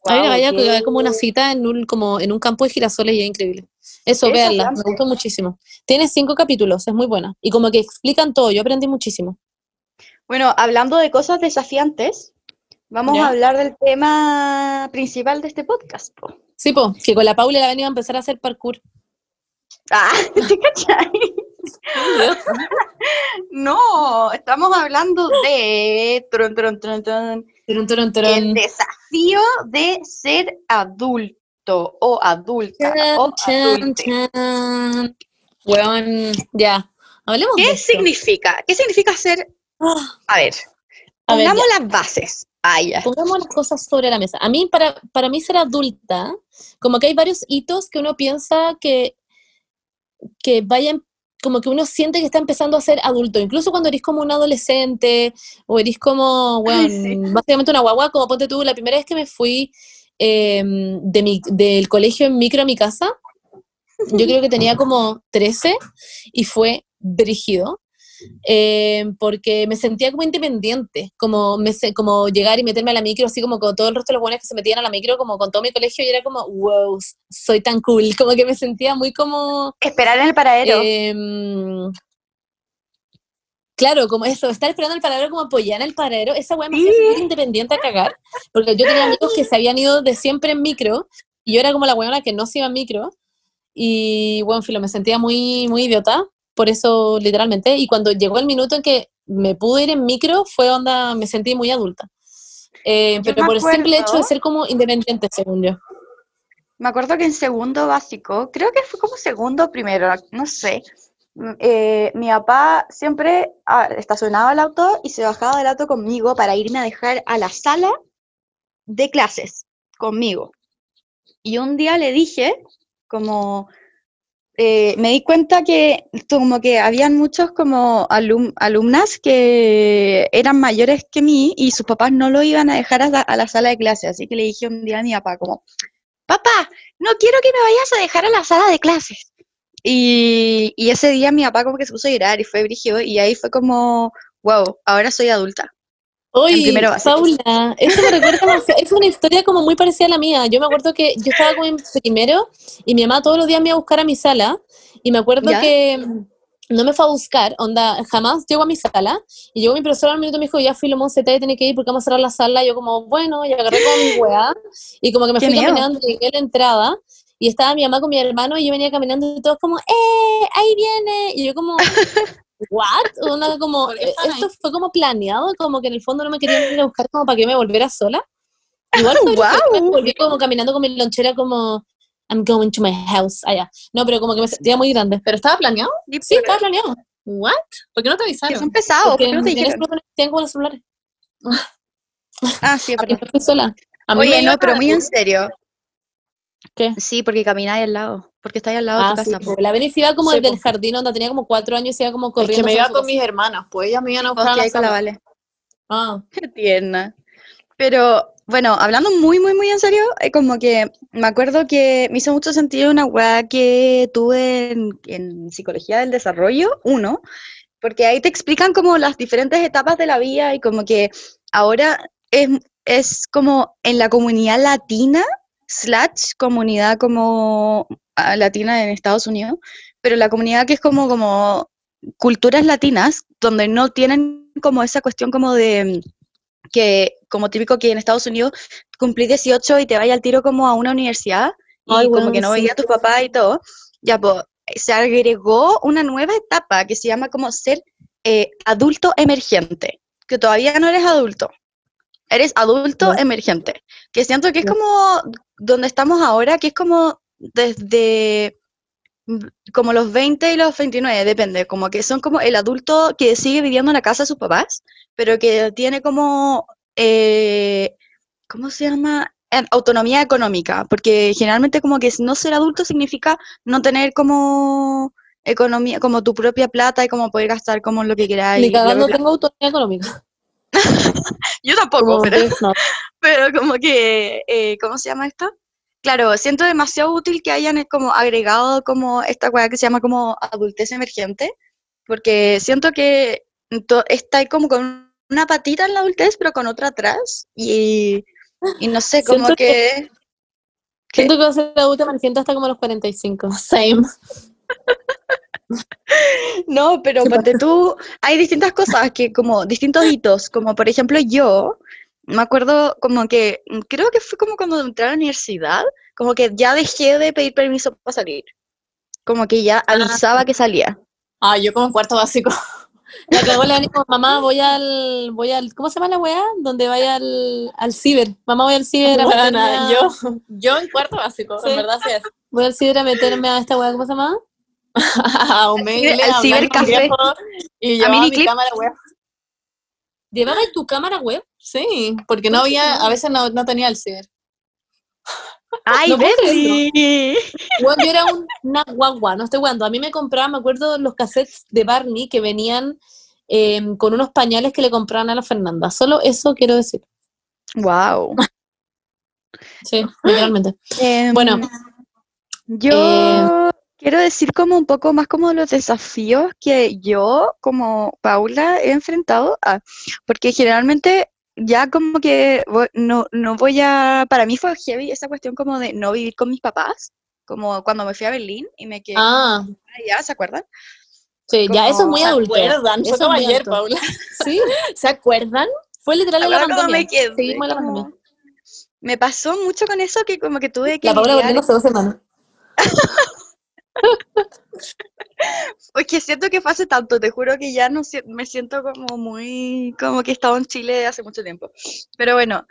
Hay una galla que da como una cita en un, como en un campo de girasoles y es increíble. Eso, Qué véanla, me gustó muchísimo. Tiene cinco capítulos, es muy buena. Y como que explican todo, yo aprendí muchísimo. Bueno, hablando de cosas desafiantes, vamos ¿Ya? a hablar del tema principal de este podcast. po. Sí, po, que con la Paula y la iba a empezar a hacer parkour. Ah, ¿te cachai? No, estamos hablando de tron, tron, tron, tron, Turun, turun, el desafío de ser adulto o adulta o Chan, adulte. chan. Weón, ya. Hablemos ¿Qué significa? ¿Qué significa ser? Ah, A ver, A ver, las bases. Ah, ya. Pongamos las cosas sobre la mesa. A mí, para, para mí ser adulta, como que hay varios hitos que uno piensa que, que vayan, como que uno siente que está empezando a ser adulto, incluso cuando eres como un adolescente o eres como, bueno, sí. básicamente una guagua, como ponte tú, la primera vez que me fui eh, de mi, del colegio en micro a mi casa, yo creo que tenía como 13 y fue brígido. Eh, porque me sentía como independiente, como, me, como llegar y meterme a la micro, así como con todo el resto de los buenos que se metían a la micro, como con todo mi colegio, y era como, wow, soy tan cool, como que me sentía muy como... Esperar en el paradero. em, claro, como eso, estar esperando el paradero, como apoyar en el paradero, esa weá me hacía sentir independiente a cagar, porque yo tenía amigos que se habían ido de siempre en micro, y yo era como la weona que no se iba en micro, y bueno, filo, me sentía muy, muy idiota, por eso literalmente, y cuando llegó el minuto en que me pude ir en micro, fue onda, me sentí muy adulta. Eh, pero por el simple hecho de ser como independiente, según yo. Me acuerdo que en segundo básico, creo que fue como segundo primero, no sé. mm, eh, mi papá siempre ah, estacionaba el auto y se bajaba del auto conmigo para irme a dejar a la sala de clases conmigo. Y un día le dije, como, eh, me di cuenta que como que habían muchos como alum- alumnas que eran mayores que mí y sus papás no lo iban a dejar a la, sala de clases. Así que le dije un día a mi papá como, papá, no quiero que me vayas a dejar a la sala de clases. Y, y ese día mi papá como que se puso a llorar y fue brígido y ahí fue como, wow, ahora soy adulta. Oye. Paula, eso me recuerda es una historia como muy parecida a la mía. Yo me acuerdo que yo estaba como en primero y mi mamá todos los días me iba a buscar a mi sala y me acuerdo ¿Ya? que no me fue a buscar, onda, jamás llegó a mi sala y llegó mi profesor al minuto y me dijo, ya fui lo te tiene que ir porque vamos a cerrar la sala. Y yo como, bueno, y agarré como mi weá y como que me fui miedo. caminando, llegué a la entrada y estaba mi mamá con mi hermano y yo venía caminando y todos como, ¡eh! Ahí viene. Y yo como, ¿what? Onda, como, ¿Por qué eh, esto fue como planeado, como que en el fondo no me querían ir a buscar como para que me volviera sola. Igual brígido, me volví como caminando con mi lonchera como, I'm going to my house, allá. No, pero como que me sentía muy grande. ¿Pero estaba planeado? Sí, estaba planeado. ¿What? ¿Por qué no te avisaron? son pesados, ¿por qué no te dijeron? como los celulares. Ah, sí, es Y verdad. me fui sola. A mí Oye, no, pero muy en serio. ¿Qué? Sí, porque camináis al lado, porque estáis al lado Ah, de tu sí, casa. la Beni se iba como Sí, desde po. el jardín, donde tenía como cuatro años y iba como Es corriendo. que me iba con mis hermanas, pues ellas me iban a buscar a sí, la ahí con la sala. Vale. Ah, Qué tierna. Pero bueno, hablando muy, muy, muy en serio, eh, como que me acuerdo que me hizo mucho sentido una weá que tuve en, en Psicología del Desarrollo, uno, porque ahí te explican como las diferentes etapas de la vida y como que ahora es, es como en la comunidad latina, slash comunidad como ah, latina en Estados Unidos, pero la comunidad que es como, como culturas latinas, donde no tienen como esa cuestión como de que, como típico que en Estados Unidos cumplís 18 y te vaya al tiro como a una universidad y Ay, como que no sí. veía a tus papás y todo, ya pues se agregó una nueva etapa que se llama como ser eh, adulto emergente, que todavía no eres adulto, eres adulto emergente, que siento que es como donde estamos ahora, que es como desde mm, como los 20 y los 29, depende, como que son como el adulto que sigue viviendo en la casa de sus papás, pero que tiene como, eh, ¿cómo se llama? Eh, Autonomía económica, porque generalmente como que no ser adulto significa no tener como economía, como tu propia plata y como poder gastar como lo que queráis. Ni cagando tengo autonomía económica. Yo tampoco, Como pero, pero como que, eh, ¿cómo se llama esto? Claro, siento demasiado útil que hayan eh, como agregado como esta cosa que se llama como adultez emergente, porque siento que está como con una patita en la adultez, pero con otra atrás, y, y no sé, como Siento que... Siento que va a ser adulta emergente hasta como los 45. Same. No, pero ponte tú, hay distintas cosas que como distintos hitos, como por ejemplo yo, me acuerdo como que, creo que fue como cuando entré a la universidad, como que ya dejé de pedir permiso para salir, como que ya avisaba que salía. Ah, yo como en cuarto básico. La cagó la Dani como, mamá, voy al, voy al, ¿cómo se llama la weá? Donde vaya al, al ciber. Mamá, voy al ciber a meterme a- yo, yo en cuarto básico, Sí. en verdad sí es. Voy al ciber a meterme a esta weá, ¿cómo se llama? A Omegle, Al a cibercafé. Y llevaba mi Miniclip. cámara web. ¿Llevaba tu cámara web? Sí, porque no había, a veces no, no tenía el ciber. ¡Ay, No! Bueno, yo era un- una guagua, no estoy jugando. A mí me compraban, me acuerdo, los cassettes de Barney que venían eh, con unos pañales que le compraban a la Fernanda. Solo eso quiero decir. ¡Wow! Sí, literalmente. Em, Bueno, yo eh, quiero decir como un poco más como los desafíos que yo, como Paula, he enfrentado, ah, porque generalmente ya como que no, no voy a, para mí fue heavy esa cuestión como de no vivir con mis papás, como cuando me fui a Berlín y me quedé Ah, allá, ¿se acuerdan? sí, ya eso es muy ¿Se adulto. acuerdan? Fue Eso como es muy ayer, adulto. Paula. Sí, ¿se acuerdan? Fue literal la como pandemia. me quedé, Seguimos en la como- pandemia. Me pasó mucho con eso que como que tuve que La Paula volviendo hace dos semanas. Es que siento que fue hace tanto, te juro que ya no me siento como muy, como que he estado en Chile hace mucho tiempo. Pero bueno,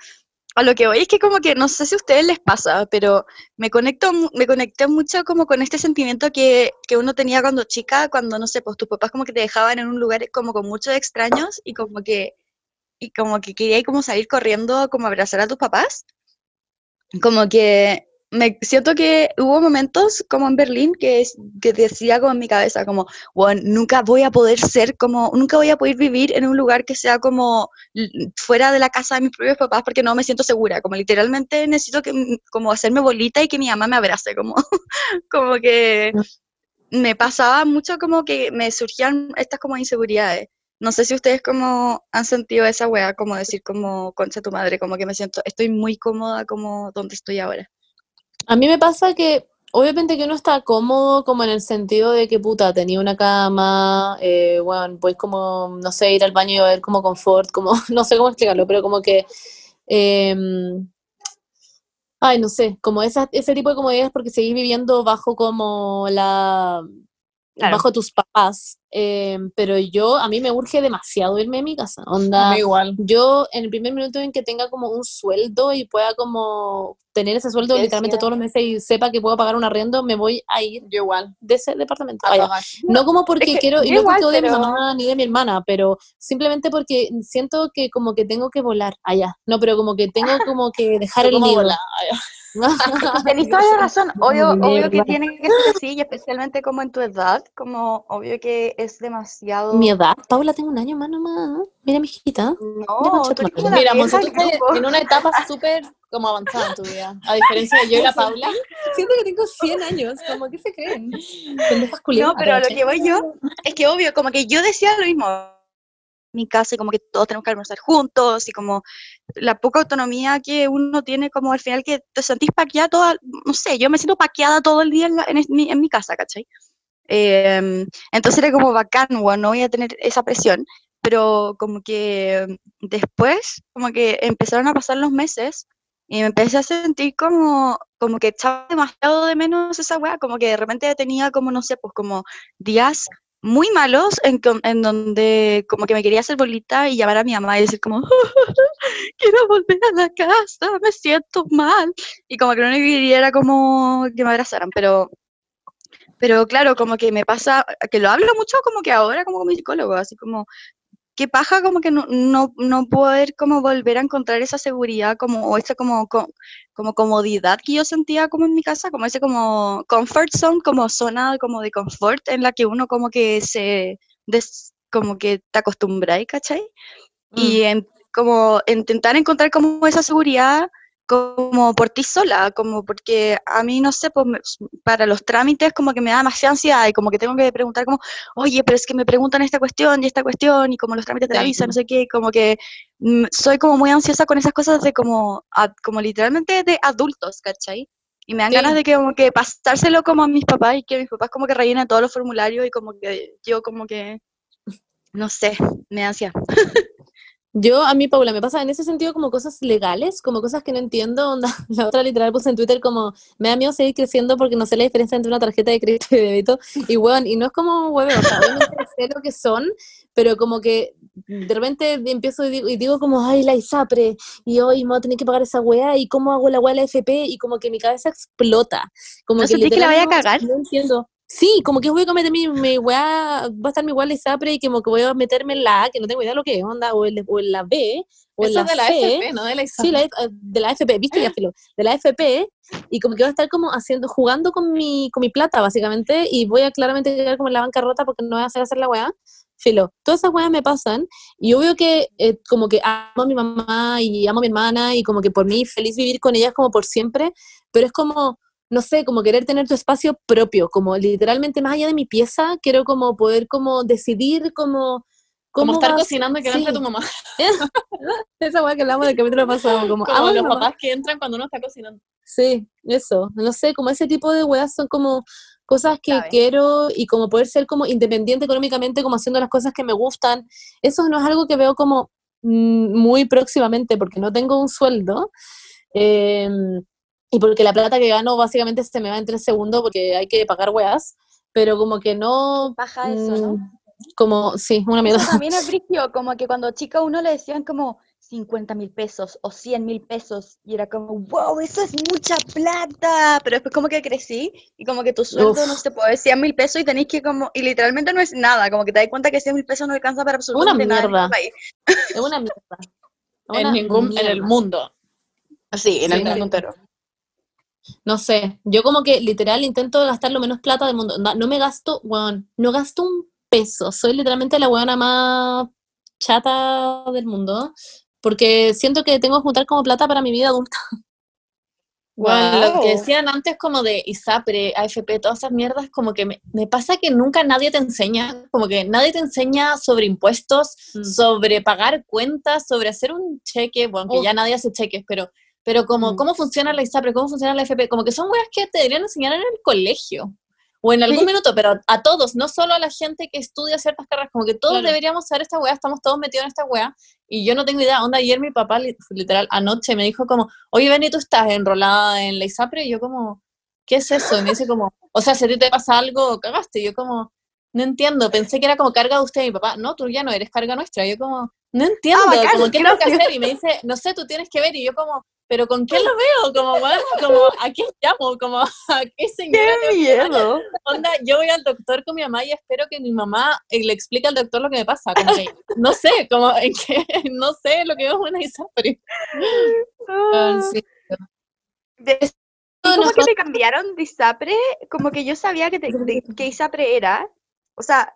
a lo que voy es que como que no sé si a ustedes les pasa, pero me conecto, me conecté mucho como con este sentimiento que, que uno tenía cuando chica, cuando no sé, pues tus papás como que te dejaban en un lugar como con muchos extraños y como que, y como que quería como salir corriendo, como abrazar a tus papás. Como que me siento que hubo momentos como en Berlín que, decía como en mi cabeza como, bueno, nunca voy a poder ser como, nunca voy a poder vivir en un lugar que sea como fuera de la casa de mis propios papás porque no me siento segura, como literalmente necesito que, m- como hacerme bolita y que mi mamá me abrace, como, como que me pasaba mucho como que me surgían estas como inseguridades. No sé si ustedes como han sentido esa wea, como decir como concha tu madre, como que me siento, estoy muy cómoda como donde estoy ahora. A mí me pasa que, obviamente que uno está cómodo como en el sentido de que, puta, tenía una cama, eh, bueno, pues como, no sé, ir al baño y ver como confort, como, no sé cómo explicarlo, pero como que, em, ay, no sé, como esa, ese tipo de comodidades porque seguís viviendo bajo como la, Claro. bajo tus papás, em, pero yo, a mí me urge demasiado irme de mi casa, A onda, igual. yo en el primer minuto en que tenga como un sueldo y pueda como tener ese sueldo literalmente todos los meses y sepa que puedo pagar un arriendo, me voy a ir Yo igual. de ese departamento. A Vaya, no como porque que quiero, y no igual, porque odie a mi mamá ni de mi hermana, pero simplemente porque siento que como que tengo que volar allá. No, pero como que tengo como que dejar el nido. Tenéis toda la razón. Obvio, obvio que tiene que ser así, y especialmente como en tu edad, como obvio que es demasiado... Mi edad, Paula, tengo un año más nomás. Mira, mi hijita. No, tú eres Mira, en una etapa súper como avanzada en tu vida. A diferencia de yo y la Paula. Siento que tengo 100 años, como que se creen. No, pero lo que voy yo es que obvio, como que yo decía lo mismo mi casa y como que todos tenemos que almorzar juntos y como la poca autonomía que uno tiene como al final que te sentís paqueada toda, no sé, yo me siento paqueada todo el día en, la- en mi, en mi casa, ¿cachai? Em, entonces era como bacán, bueno, no voy a tener esa presión, pero como que después, como que empezaron a pasar los meses y me empecé a sentir como, como que echaba demasiado de menos esa weá, como que de repente tenía como, no sé, pues como días muy malos en, en donde como que me quería hacer bolita y llamar a mi mamá y decir como, quiero volver a la casa, me siento mal. Y como que que quería como que me abrazaran, pero... Pero claro, como que me pasa, que lo hablo mucho como que ahora como con mi psicólogo, así como, qué paja como que no, no, no poder como volver a encontrar esa seguridad como, o esa como, co- como comodidad que yo sentía como en mi casa, como ese como comfort zone, como zona como de confort en la que uno como que se, des- como que te acostumbra, ¿cachai? Y en- como intentar encontrar como esa seguridad como por ti sola, como porque a mí, no sé, pues para los trámites como que me da demasiada ansiedad y como que tengo que preguntar como, oye, pero es que me preguntan esta cuestión y esta cuestión y como los trámites de la visa, no sé qué, como que mm, soy como muy ansiosa con esas cosas de como, a- como literalmente de adultos, ¿cachai? Y me dan Sí. ganas de que como que pasárselo como a mis papás y que mis papás como que rellenen todos los formularios y como que yo como que, no sé, me da ansiedad. Yo, a mí, Paula, me pasa en ese sentido como cosas legales, como cosas que no entiendo. Onda, la otra literal puse en Twitter como, me da miedo seguir creciendo porque no sé la diferencia entre una tarjeta de crédito y de débito. Y weón, y no es como hueveo, o sea, sé lo que son, pero como que de repente empiezo y digo, y digo como, ay, la ISAPRE, y hoy me voy a tener que pagar esa weá, y cómo hago la weá de la FP, y como que mi cabeza explota. Como ¿No que sentís que la vaya a cagar? No entiendo. Sí, como que voy a cometer mi, mi weá, va a estar mi weá en la ISAPRE y como que voy a meterme en la A, que no tengo idea de lo que es, onda, o en, o en la B, o en Eso la es de la C. FP, no de la Sí, la, de la FP, viste ya filo, de la FP, y como que voy a estar como haciendo, jugando con mi, con mi plata, básicamente, y voy a claramente quedar como en la bancarrota porque no voy a hacer hacer la weá. Filo, todas esas weas me pasan, y obvio que eh, como que amo a mi mamá y amo a mi hermana, y como que por mí feliz vivir con ellas como por siempre, pero es como, no sé, como querer tener tu espacio propio, como literalmente más allá de mi pieza, quiero como poder como decidir como... Como estar vas- cocinando y que no entre sí. tu mamá. Esa weá que hablamos del capítulo pasado, como, Como amo a mi los papás que entran cuando uno está cocinando. Sí, eso. No sé, como ese tipo de weas son como cosas que quiero y como poder ser como independiente económicamente, como haciendo las cosas que me gustan. Eso no es algo que veo como mm, muy próximamente porque no tengo un sueldo. eh, y porque la plata que gano básicamente se me va en tres segundos porque hay que pagar weas. Pero como que no. Baja eso, ¿no? mm, Como, sí, una mierda. Eso también es brigio, como que cuando chica a uno le decían como 50 mil pesos o 100 mil pesos y era como, wow, eso es mucha plata, pero después como que crecí y como que tu sueldo, Uf. no sé, puede 100 mil pesos y tenéis que como, y literalmente no es nada, como que te das cuenta que 100 mil pesos no alcanza para absolutamente nada en mierda. este país. Es una mierda. En Una ningún, en el mierda. mundo. Sí, en Sí, el mundo sí. entero. No sé, yo como que literal intento gastar lo menos plata del mundo. Onda, No me gasto, weón, no gasto un peso. Soy literalmente la weona más chata del mundo. Porque siento que tengo que juntar como plata para mi vida adulta. Bueno, lo que decían antes como de ISAPRE, AFP, todas esas mierdas, como que me, me pasa que nunca nadie te enseña, como que nadie te enseña sobre impuestos, Mm. sobre pagar cuentas, sobre hacer un cheque, bueno, que Uf. ya nadie hace cheques, pero, pero como Mm. cómo funciona la ISAPRE, cómo funciona la AFP, como que son weas que te deberían enseñar en el colegio. O en algún Sí. minuto, pero a todos, no solo a la gente que estudia ciertas carreras, como que todos Claro. deberíamos saber esta weá, estamos todos metidos en esta weá, y yo no tengo idea, onda, ayer mi papá, li- literal, anoche me dijo como, oye, Benny, tú estás enrolada en la ISAPRE, y yo como, ¿qué es eso? Y me dice como, o sea, si a ti te pasa algo, cagaste, y yo como, no entiendo, pensé que era como carga de usted y mi papá, no, tú ya no eres carga nuestra, y yo como, no entiendo, Ah, bacán, como, ¿qué tengo que hacer? Y me dice, no sé, tú tienes que ver, y yo como, pero ¿con quién lo veo? Como, bueno, como, ¿a quién llamo? Como, ¿a qué señora? ¡Qué miedo! Onda, yo voy al doctor con mi mamá y espero que mi mamá eh, le explique al doctor lo que me pasa. Como que, no sé, como en que no sé lo que es una ISAPRE. Sí. Como que me cambiaron de ISAPRE, como que yo sabía que, te- de- que ISAPRE era, o sea,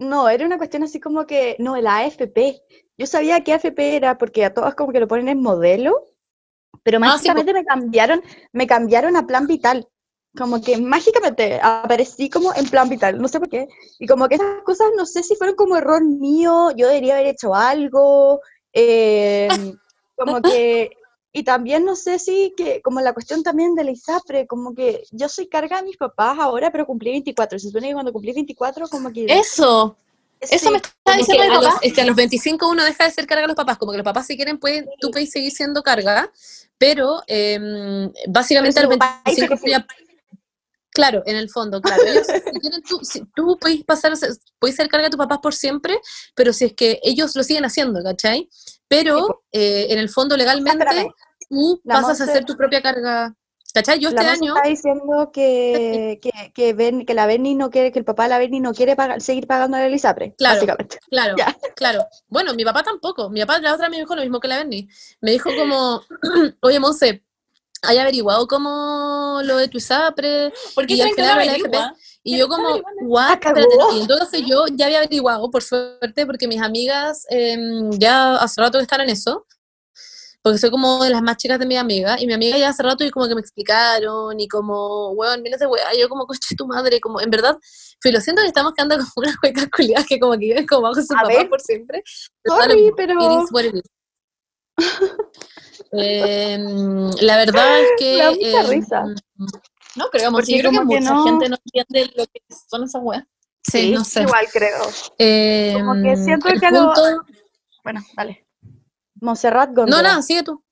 no, era una cuestión así como que, no, la AFP. Yo sabía que AFP era porque a todas como que lo ponen en modelo, pero Ah, sí, mágicamente me cambiaron, me cambiaron a plan vital. Como que mágicamente aparecí como en plan vital, no sé por qué. Y como que esas cosas, no sé si fueron como error mío, yo debería haber hecho algo, eh, como que, y también no sé si que, como la cuestión también de la ISAPRE, como que yo soy carga de mis papás ahora, pero cumplí 24. Se supone que cuando cumplí 24, como que... Eso, eso sí, me está diciendo mi a papá. es que a los 25 uno deja de ser carga a los papás, como que los papás si quieren pueden, tú puedes seguir siendo carga, pero em, básicamente a los si tu papá dice 25 que ya- Claro, en el fondo, claro. Ellos, si quieren, tú, si- tú puedes pasar, a puedes ser carga de tus papás por siempre, pero si es que ellos lo siguen haciendo, ¿cachai? Pero po. eh, en el fondo, legalmente, espérame. tú La pasas a ser tu propia carga, ¿cachai? Yo La este Monse año, está diciendo que, que, que, Ben- que la Berni no quiere, que el papá de la Berni no quiere pagar- seguir pagando el ISAPRE, Claro. básicamente. Claro, Ya. claro. Bueno, mi papá tampoco. Mi papá la otra me dijo lo mismo que la Berni. Me dijo como, oye, Monse, ¿hay averiguado cómo lo de tu ISAPRE? ¿Por qué Y al final no? Y yo como, what? Y entonces yo ya había averiguado, por suerte, porque mis amigas em, ya hace rato que están en eso, porque soy como de las más chicas de mi amiga, y mi amiga ya hace rato y como que me explicaron, y como, weón, miles de weá, yo como, coche tu madre, como, en verdad, fui lo siento que estamos quedando como unas huecas culiadas que como que viven como bajo su A papá ver. por siempre. Pero Sorry, mismo, pero- Em, la verdad es que... Mucha em, risa. No creo, Porque yo creo que mucha no- gente no entiende lo que son esas weas. Sí, no sé. Igual creo. Como que Em, siento el que a lo- punto- Bueno, dale. Montserrat No, Góndora. nada, sigue tú.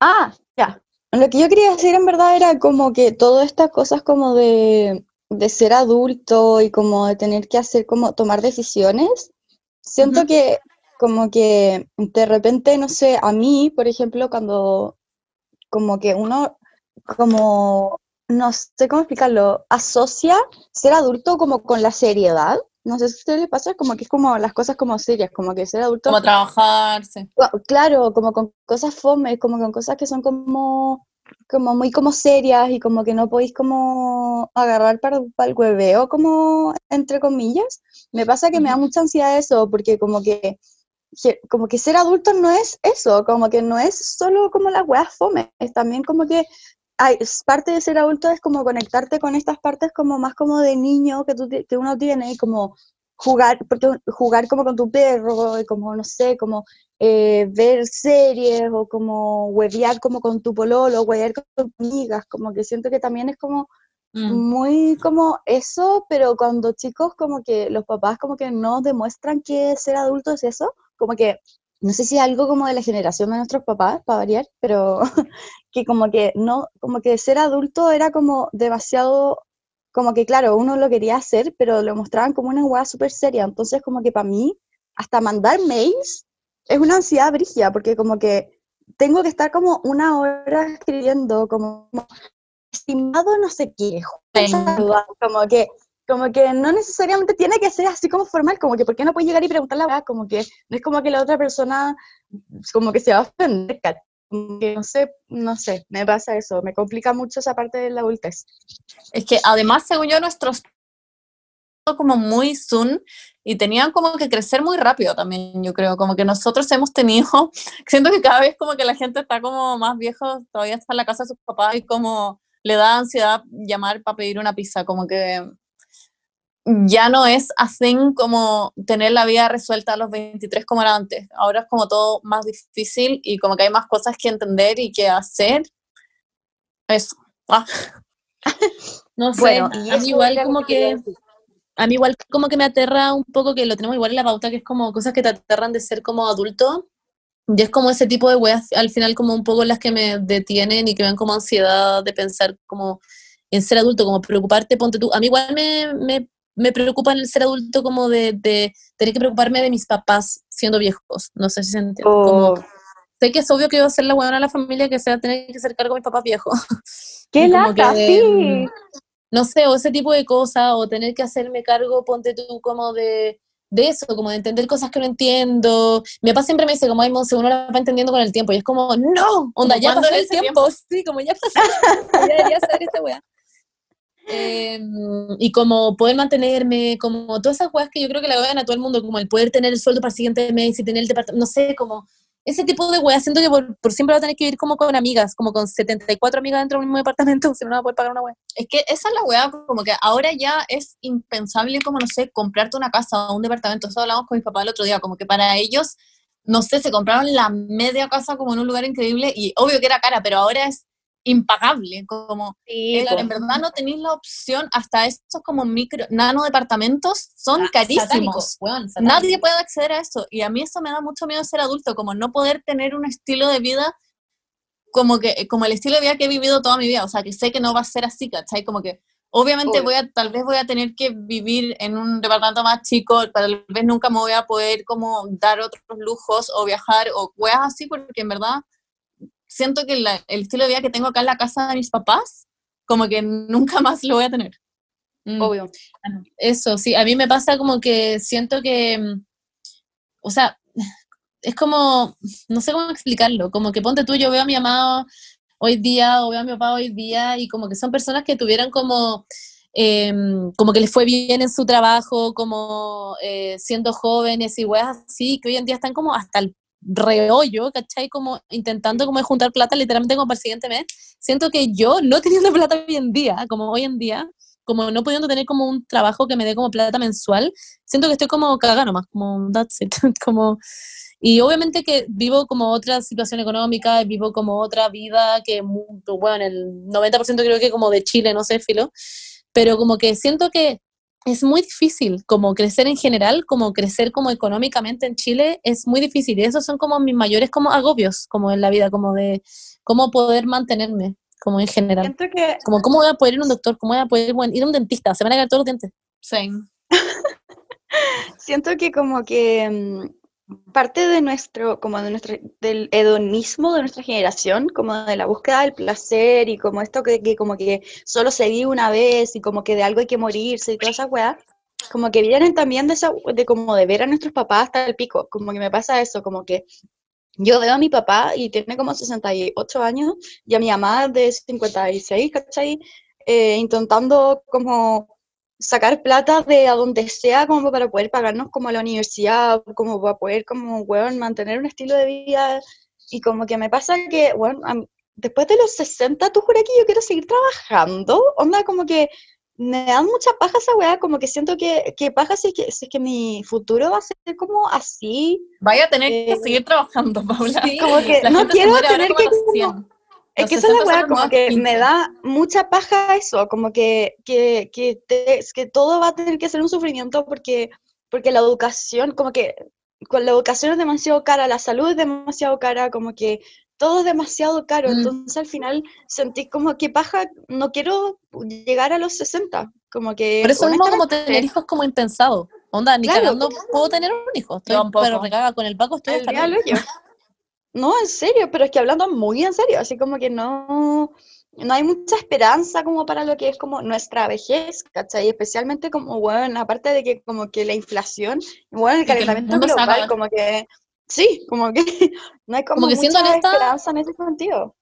Ah, ya. Lo que yo quería decir en verdad era como que todas estas cosas como de, de ser adulto y como de tener que hacer como tomar decisiones, siento que como que de repente, no sé, a mí, por ejemplo, cuando como que uno como, no sé cómo explicarlo, asocia ser adulto como con la seriedad. No sé si a ustedes les pasa, como que es como las cosas como serias, como que ser adulto Como trabajar, sí. Cua- Claro, como con cosas fome, como con cosas que son como, como muy como serias y como que no podéis como agarrar para, para el hueveo, como entre comillas. Me pasa que me da mucha ansiedad eso, porque como que- como que ser adulto no es eso, como que no es solo como las weas fome, es también como que hay, parte de ser adulto es como conectarte con estas partes como más como de niño que, tú, que uno tiene y como jugar, porque jugar como con tu perro y como, no sé, como eh, ver series o como huevear como con tu pololo, huevear con tus amigas, como que siento que también es como Mm. muy como eso, pero cuando chicos como que los papás como que no demuestran que ser adulto es eso, como que no sé si es algo como de la generación de nuestros papás, para variar, pero que como que no, como que ser adulto era como demasiado, como que claro, uno lo quería hacer, pero lo mostraban como una hueá súper seria, entonces como que para mí, hasta mandar mails es una ansiedad brígida, porque como que tengo que estar como una hora escribiendo, como, estimado no sé qué, como que, como que no necesariamente tiene que ser así como formal, como que por qué no puedes llegar y preguntar la verdad, como que no es como que la otra persona como que se va a ofender. Como que no sé, no sé, me pasa eso, me complica mucho esa parte de la adultez. Es que además, según yo, nuestros como muy soon y tenían como que crecer muy rápido también, yo creo, como que nosotros hemos tenido, siento que cada vez como que la gente está como más viejo, todavía está en la casa de sus papás y como le da ansiedad llamar para pedir una pizza, como que ya no es así como tener la vida resuelta a los 23 como era antes, ahora es como todo más difícil y como que hay más cosas que entender y que hacer. Eso. Ah. No sé, Bueno, y a mí igual como que, decir. a mí igual como que me aterra un poco, que lo tenemos igual en la pauta, que es como cosas que te aterran de ser como adulto, y es como ese tipo de weas, al final como un poco las que me detienen y que me dan como ansiedad de pensar como en ser adulto, como preocuparte, ponte tú, a mí igual me, me, me preocupa el ser adulto como de, de tener que preocuparme de mis papás siendo viejos, no sé si se entiende, como, Oh, sé que es obvio que voy a ser la buena de la familia que sea tener que hacer cargo de mis papás viejos, ¡Qué lata! que, Sí. no sé, o ese tipo de cosas, o tener que hacerme cargo, ponte tú como de, de eso, como de entender cosas que no entiendo. Mi papá siempre me dice, como, ay, Monse, uno la va entendiendo con el tiempo. Y es como, no, onda, ya ¿cuándo pasó el tiempo. Sí, como ya pasó. ya debería saber esta weá. Eh, y como poder mantenerme, como todas esas weas que yo creo que le dan a todo el mundo, como el poder tener el sueldo para el siguiente mes y tener el departamento, no sé, como ese tipo de weas, siento que por, siempre va a tener que vivir como con amigas, como con 74 amigas dentro del mismo departamento, si no, no va a poder pagar una wea. Es que esa es la weá, como que ahora ya es impensable, como no sé, comprarte una casa o un departamento. Eso hablamos con mi papá el otro día, como que para ellos, no sé, se compraron la media casa como en un lugar increíble y obvio que era cara, pero ahora es impagable. Como Sí, eh, po. en verdad no tenéis la opción, hasta estos como micro, nano departamentos son Ah, carísimos. weón. Nadie puede acceder a eso. Y a mí eso me da mucho miedo ser adulto, como no poder tener un estilo de vida como que como el estilo de vida que he vivido toda mi vida. O sea, que sé que no va a ser así, ¿cachai? Como que obviamente voy a, tal vez voy a tener que vivir en un departamento más chico, tal vez nunca me voy a poder como dar otros lujos o viajar o weas así, porque en verdad siento que la- el estilo de vida que tengo acá en la casa de mis papás, como que nunca más lo voy a tener. Mm. Obvio. Eso, sí, a mí me pasa como que siento que, mm, o sea, es como, no sé cómo explicarlo, como que ponte tú, yo veo a mi mamá hoy día o veo a mi papá hoy día y como que son personas que tuvieron como, em, como que les fue bien en su trabajo, como eh, siendo jóvenes y weas así, que hoy en día están como hasta el reollo, ¿cachai? Como intentando como juntar plata literalmente como para el siguiente mes. Siento que yo, no teniendo plata hoy en día, como hoy en día, como no pudiendo tener como un trabajo que me dé como plata mensual, siento que estoy como cagada nomás, como that's it, como... Y obviamente que vivo como otra situación económica, vivo como otra vida que, bueno, el 90% creo que como de Chile, no sé, filo, pero como que siento que es muy difícil como crecer en general, como crecer como económicamente en Chile, es muy difícil. Y esos son como mis mayores como agobios, como en la vida, como de cómo poder mantenerme, como en general. Siento que Como cómo voy a poder ir a un doctor, cómo voy a poder bueno, ir a un dentista, se me van a caer todos los dientes. Same. Siento que como que mm, parte de nuestro, como de nuestro, del hedonismo de nuestra generación, como de la búsqueda del placer y como esto que, que como que solo se vive una vez y como que de algo hay que morirse y todas esas weas, como que vienen también de esa, de como de ver a nuestros papás hasta el pico, como que me pasa eso, como que yo veo a mi papá y tiene como 68 años y a mi mamá de 56, ¿cachai? Eh, intentando como sacar plata de a donde sea como para poder pagarnos como la universidad, como para poder como, weón, mantener un estilo de vida. Y como que me pasa que, bueno, después de los 60, ¿tú juras que yo quiero seguir trabajando? Onda, como que me dan mucha paja esa weá, como que siento que, que paja si es que, si es que mi futuro va a ser como así. Vaya a tener que Eh, seguir trabajando, Paula. sí, Como que La no quiero tener que a como- 100. Es que esa es 60 la weá, como que 15. me da mucha paja eso, como que, que, que, te- es que todo va a tener que ser un sufrimiento porque, porque la educación, como que con la educación es demasiado cara, la salud es demasiado cara, como que todo es demasiado caro, Mm. entonces al final sentí como que paja, no quiero llegar a los 60, como que Por eso mismo como tener hijos como impensado. Onda, ni Claro. cagando puedo tener un hijo. Estoy, pero recaga con el Paco estoy No, en serio, pero es que hablando muy en serio, así como que no, no hay mucha esperanza como para lo que es como nuestra vejez, ¿cachai? Especialmente como, bueno, aparte de que como que la inflación, bueno, el calentamiento global, como que, sí, como que no hay como, Como que siendo mucha honesta- esperanza en ese sentido.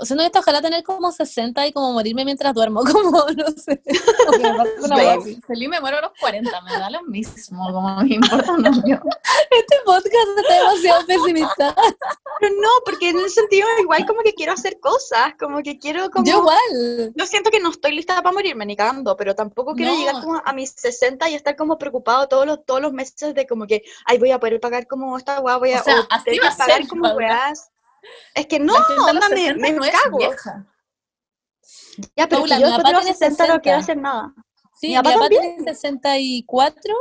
Siendo esto, ojalá tener como 60 y como morirme mientras duermo, como, no sé. que me. Feliz me muero a los 40, me da lo mismo, como me importa un. Este podcast está demasiado pesimista. Pero no, porque en ese sentido igual como que quiero hacer cosas, como que quiero como... Yo igual. Yo siento que no estoy lista para morirme ni cagando, pero tampoco quiero No. llegar como a mis 60 y estar como preocupado todos los, todos los meses de como que, ay, voy a poder pagar como esta weá, voy a, O sea, o así tener va que a pagar ser, como. Es que no, onda, me, 60 me no es cago. vieja. Ya, pero Paula, que yo mi después papá de los tiene 60 no quiero 60. hacer nada. Sí, Mi mi papá papá, también. tiene 64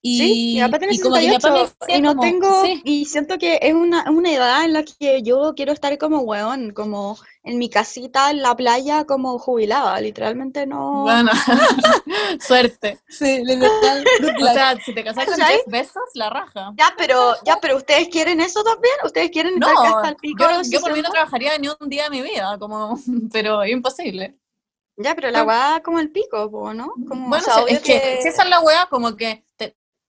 y, Sí, mi papá tiene y como que mi 68 papá me decía y no como, tengo, sí, y siento que es una, una edad en la que yo quiero estar como weón, como en mi casita en la playa como jubilada, literalmente no. Bueno, suerte. sí, literal, O sea, si te casas con. Jeff Bezos, la raja. Ya, pero, ya, pero ustedes quieren eso también, ustedes quieren No, estar acá hasta el pico yo, por mí no 60? trabajaría ni un día de mi vida, como, pero es imposible. Ya, pero la weá como el pico, ¿no? Como, o Bueno, sea, es que, si esa es la weá, como que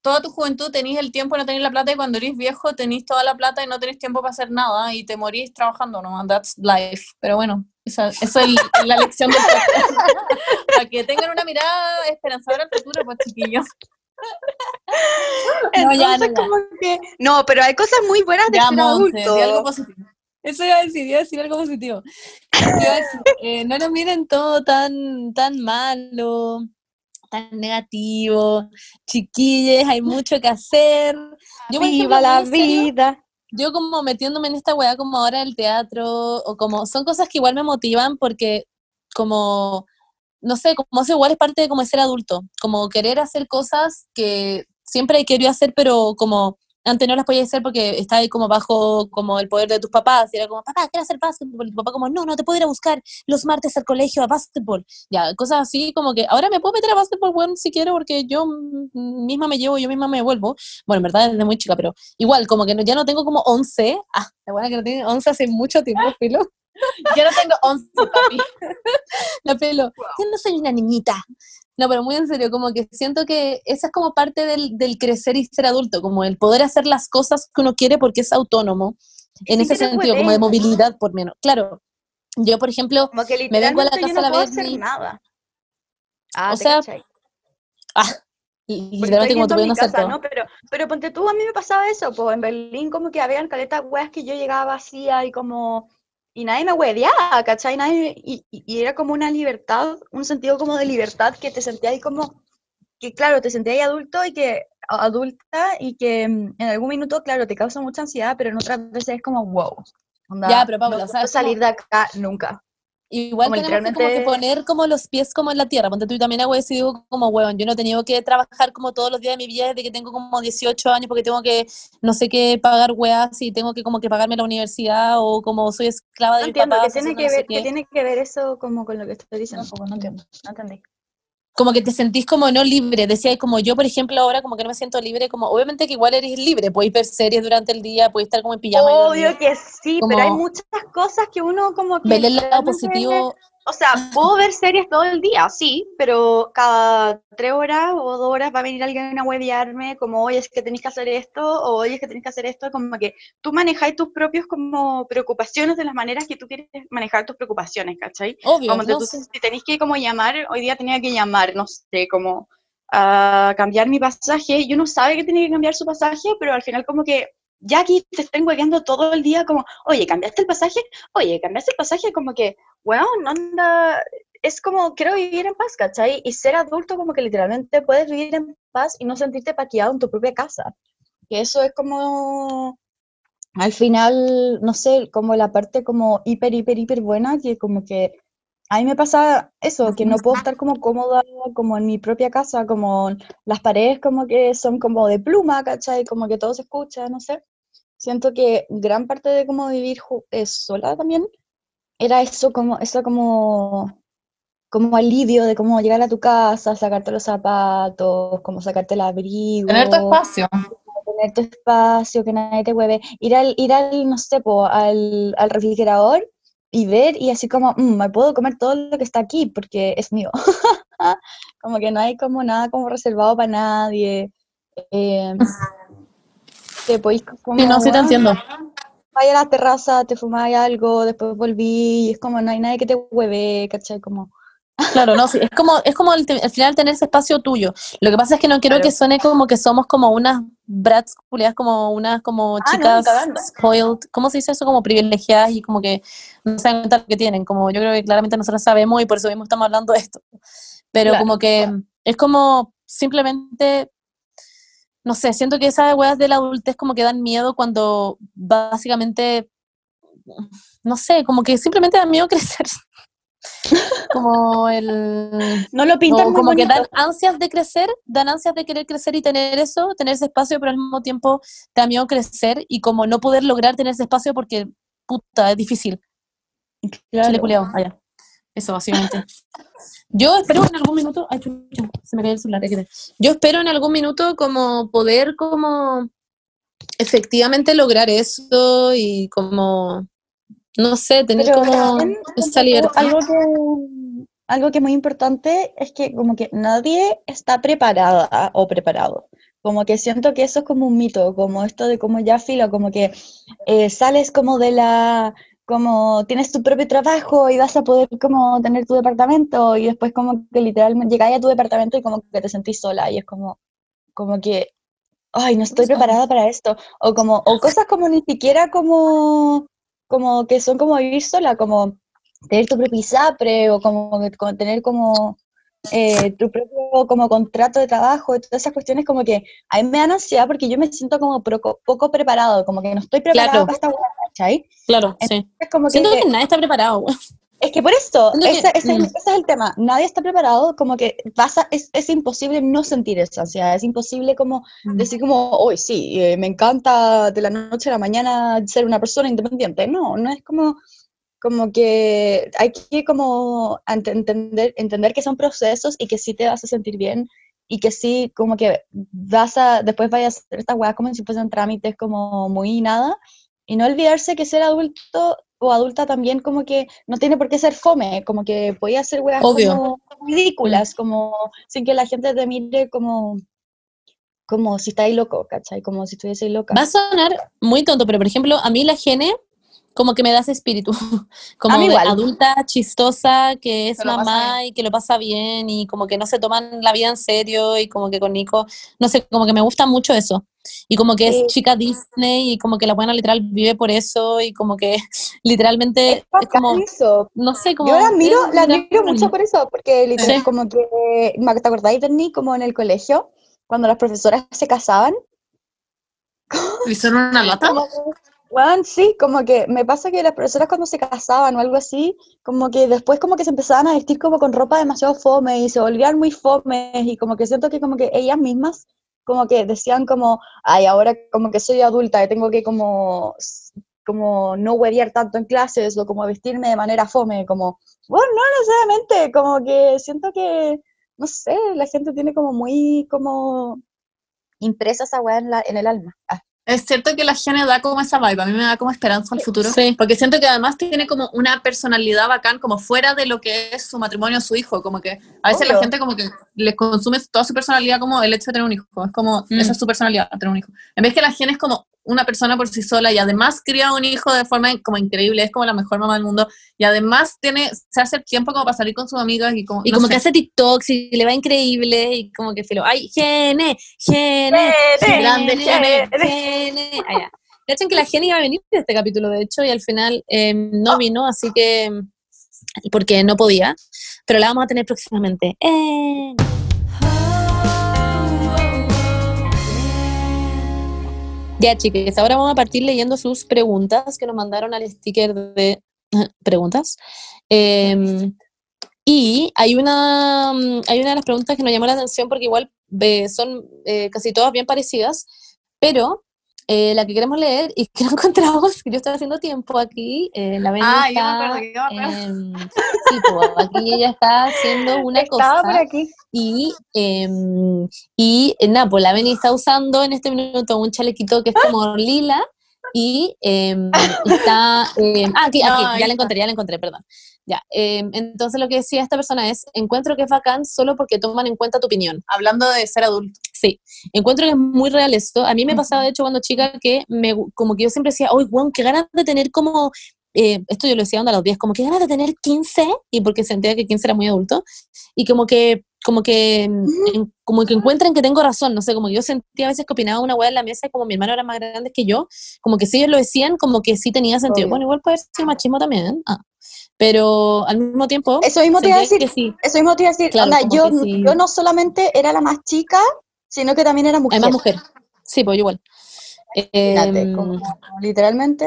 toda tu juventud tenéis el tiempo y no tenéis la plata y cuando eres viejo tenéis toda la plata y no tenéis tiempo para hacer nada y te morís trabajando, ¿no? That's life. Pero bueno, esa, esa es la lección del para que tengan una mirada esperanzadora al futuro, pues chiquillos. No, ya, no, como que, no, pero hay cosas muy buenas de Ya, ser Monse, adulto. algo positivo. Eso iba a decir, iba a decir algo positivo. Decir, eh, no lo miren todo tan, tan malo, tan negativo. Chiquilles, hay mucho que hacer. Yo, por ejemplo, Viva la serio, vida. yo como metiéndome en esta weá como ahora del teatro, o como, son cosas que igual me motivan porque como, no sé, como eso igual es parte de como ser adulto, como querer hacer cosas que siempre he querido hacer, pero como antes no las podía hacer porque estaba ahí como bajo como el poder de tus papás, y era como, papá, quiero hacer básquetbol, y tu papá como, no, no, te puedo ir a buscar los martes al colegio a básquetbol, ya, cosas así, como que ahora me puedo meter a básquetbol, bueno, si quiero, porque yo misma me llevo, yo misma me vuelvo, bueno, en verdad desde muy chica, pero igual, como que no- ya no tengo como 11, ah, la buena que no tiene 11 hace mucho tiempo, filo, Yo no tengo 11, papi. la pelo, yo no soy una niñita. No, pero muy en serio, como que siento que esa es como parte del, del crecer y ser adulto, como el poder hacer las cosas que uno quiere porque es autónomo, en Sí, ese sentido, como de movilidad por menos. Claro, yo, por ejemplo, Como que me vengo a la yo casa no a la puedo Berni. hacer nada. Ah, O ¿te sea, cachai? ah, Porque literalmente como hacer casa, todo. ¿no? Pero, pero ponte tú, a mí me pasaba eso, pues en Berlín como que habían caletas weas que yo llegaba vacía y como... Y nadie me hueveaba, ¿cachai? Nadie, y, y- era como una libertad, un sentido como de libertad que te sentías ahí como... Que claro, te sentías ahí adulto y que... adulta y que mm, en algún minuto, claro, te causa mucha ansiedad, pero en otras veces es como, wow. onda, Ya, pero Paula, no puedo salir de acá nunca. Igual Como tenemos que como que literalmente- poner como los pies como en la tierra. Ponte tú y también hago eso y digo como, huevón, yo no he tenido que trabajar como todos los días de mi vida desde que tengo como 18 años porque tengo que, no sé qué, pagar weas y tengo que como que pagarme la universidad o como soy esclava de No mis entiendo, papás. ¿qué tiene que no sé ver, qué qué. tiene que ver eso como con lo que estoy diciendo? Como no entiendo, no entendí. Como que te sentís como no libre. Decía, como yo, por ejemplo, ahora como que no me siento libre, como obviamente que igual eres libre, podéis ver series durante el día, podéis estar como en pijama. Obvio que sí, pero hay Como- muchas cosas que uno como que... Ver el lado positivo, O sea, puedo ver series todo el día, sí, pero cada tres horas o dos horas va a venir alguien a huevearme como, oye, es que tenéis que hacer esto, o oye, es que tenéis que hacer esto, como que tú manejáis tus propios como preocupaciones de las maneras que tú quieres manejar tus preocupaciones, ¿cachai? obvio. Como te- no sé. si tenéis que como llamar, hoy día tenía que llamar, no sé, como a cambiar mi pasaje, y uno sabe que tiene que cambiar su pasaje, pero al final como que ya aquí te estén hueveando todo el día como, oye, ¿cambiaste el pasaje? Oye, ¿cambiaste el pasaje? Como que, weón, anda, es como, quiero vivir en paz, ¿cachai? Y ser adulto como que literalmente puedes vivir en paz y no sentirte paqueado en tu propia casa. Que eso es como, al final, no sé, como la parte como hiper, hiper, hiper buena, que como que a mí me pasa eso, que no puedo estar como cómoda como en mi propia casa, como las paredes como que son como de pluma, ¿cachai? Como que todo se escucha, no sé. Siento que gran parte de cómo vivir ju- eh, sola también era eso como, eso como, como alivio de cómo llegar a tu casa, sacarte los zapatos, como sacarte el abrigo Tener tu espacio. tener tu espacio, que nadie te hueve, ir al, ir al no sé, po, al, al refrigerador y ver y así como, "Mm, me puedo comer todo lo que está aquí porque es mío. como que no hay como nada como reservado para nadie. eh, te podéis como, Sí, no, sí te "Weón, entiendo. vais a la terraza, te fumáis algo, después volví, y es como no hay nadie que te hueve, ¿cachai? Como, Claro, no, sí, es como, es como al, final tener ese espacio tuyo. Lo que pasa es que no quiero Claro. que suene como que somos como unas brats culiadas, como unas como Ah, no, chicas cagando. spoiled, ¿cómo se dice eso? Como privilegiadas y como que no se dan cuenta lo que tienen. Como yo creo que claramente nosotros sabemos y por eso mismo estamos hablando de esto. Pero Claro. como que es como simplemente, no sé, siento que esas weas de la adultez como que dan miedo cuando básicamente, no sé, como que simplemente dan miedo crecer. Como el... no lo pintan O muy como que dan ansias de crecer, dan ansias de querer crecer y tener eso, tener ese espacio, pero al mismo tiempo te da miedo crecer y como no poder lograr tener ese espacio porque, puta, es difícil. Claro. Chile culiao, allá. Eso, básicamente. Yo espero en algún minuto, ay, chucha, se me cayó el celular. Yo espero en algún minuto como poder como efectivamente lograr eso y como, no sé, tener Pero como esa libertad. Algo que, algo que es muy importante es que como que nadie está preparada o preparado Como que siento que eso es como un mito, como esto de como ya filo, como que eh, sales como de la, como tienes tu propio trabajo y vas a poder como tener tu departamento y después como que literalmente llegáis a tu departamento y como que te sentís sola y es como, como que, ay, no estoy preparada para esto. O como, o cosas como ni siquiera como, como que son como vivir sola, como tener tu propio ISAPRE o como, como tener como eh, tu propio como contrato de trabajo todas esas cuestiones como que a mí me dan ansiedad porque yo me siento como poco, poco preparado, como que no estoy preparado Claro. para esta ¿cachai? Claro, sí. Es como que, Siento que nadie está preparado. es que por eso, Siento que- ese, ese es, mm. ese es el tema, nadie está preparado, como que pasa, es, es imposible no sentir esa ansiedad, es imposible como decir como, hoy sí, eh, me encanta de la noche a la mañana ser una persona independiente. No, no es como, como que hay que como entender, entender que son procesos y que sí te vas a sentir bien y que sí como que vas a, después vayas a hacer estas weas como si fuesen trámites como muy nada y no olvidarse que ser adulto o adulta también como que no tiene por qué ser fome, como que podía hacer weas como ridículas, como sin que la gente te mire como como si estáis loco, ¿cachai? Como si estuvieseis loca. Va a sonar muy tonto, pero por ejemplo, a mí la gene como que me da ese espíritu, como A mí de igual. adulta chistosa que es pasa mamá y que lo pasa bien y como que no se toman la vida en serio y como que con Nico, no sé, como que me gusta mucho eso. Y como que Sí. es chica Disney y como que la buena literal vive por eso y como que literalmente es, bacán como, eso. no sé, como... Yo la admiro, es la admiro mucho por eso, porque literal, Sí. como que, ¿te acordáis de mí como en el colegio? Cuando las profesoras se casaban, ¿Y son una lata? Weón, sí, como que me pasa que las profesoras cuando se casaban o algo así, como que después como que se empezaban a vestir como con ropa demasiado fome y se volvían muy fomes y como que siento que como que ellas mismas como que decían como, ay, ahora como que soy adulta y tengo que como, como no huevear tanto en clases o como vestirme de manera fome, como, bueno, no necesariamente, como que siento que, no sé, la gente tiene como muy como impresa esa weá en, la, en el alma. Ah. Es cierto que la Gene da como esa vibe, a mí me da como esperanza al futuro. Sí. Porque siento que además tiene como una personalidad bacán, como fuera de lo que es su matrimonio o su hijo. Como que a veces la gente como que le consume toda su personalidad como el hecho de tener un hijo. Es como, Mm. esa es su personalidad, tener un hijo. En vez que la Gene es como una persona por sí sola y además cría un hijo de forma como increíble, es como la mejor mamá del mundo. Y además tiene, se hace el tiempo como para salir con sus amigas y como, Y no como sé. que hace TikToks y le va increíble y como que filo, ay, gene, gene, Gene, grande gene. gene. Ah. Cachen que la gene iba a venir de este capítulo, de hecho, y al final eh, no vino, así que, porque no podía, pero la vamos a tener próximamente. Eh. Ya, chicas, ahora vamos a partir leyendo sus preguntas que nos mandaron al sticker de preguntas. Em, y hay una, mm, hay una de las preguntas que nos llamó la atención porque igual eh, son eh, casi todas bien parecidas, pero eh, la que queremos leer y que no encontramos, que yo estoy haciendo tiempo aquí, eh, la Ah, yo me acuerdo, yo me acuerdo. sí, pues, aquí ella está haciendo una Estaba cosa por aquí. y, em, y eh, nada, pues la Beni está usando en este minuto un chalequito que es como lila y em, está... em, ah, aquí, aquí, ya la encontré, ya la encontré, perdón. Ya, em, entonces lo que decía esta persona es, encuentro que es bacán solo porque toman en cuenta tu opinión. Hablando de ser adulto. Sí, encuentro que es muy real esto. A mí me pasaba, de hecho, cuando chica, que me, como que yo siempre decía, uy, Juan, qué ganas de tener como, eh, esto yo lo decía onda a los 10, como que ganas de tener 15, y porque sentía que 15 era muy adulto, y como que, como que, en- como que encuentran que tengo razón, no sé, como que yo sentía a veces que opinaba una hueá en la mesa, y como mi hermano era más grande que yo, como que si ellos lo decían, como que sí tenía sentido. Obvio. Bueno, igual puede ser machismo también, ah, pero al mismo tiempo, Eso mismo te iba a decir, sí, eso mismo te iba a decir, Claro, onda, yo, sí. yo no solamente era la más chica, sino que también era mujer. hay más mujer. Sí, pues igual. Fíjate, Em, como literalmente,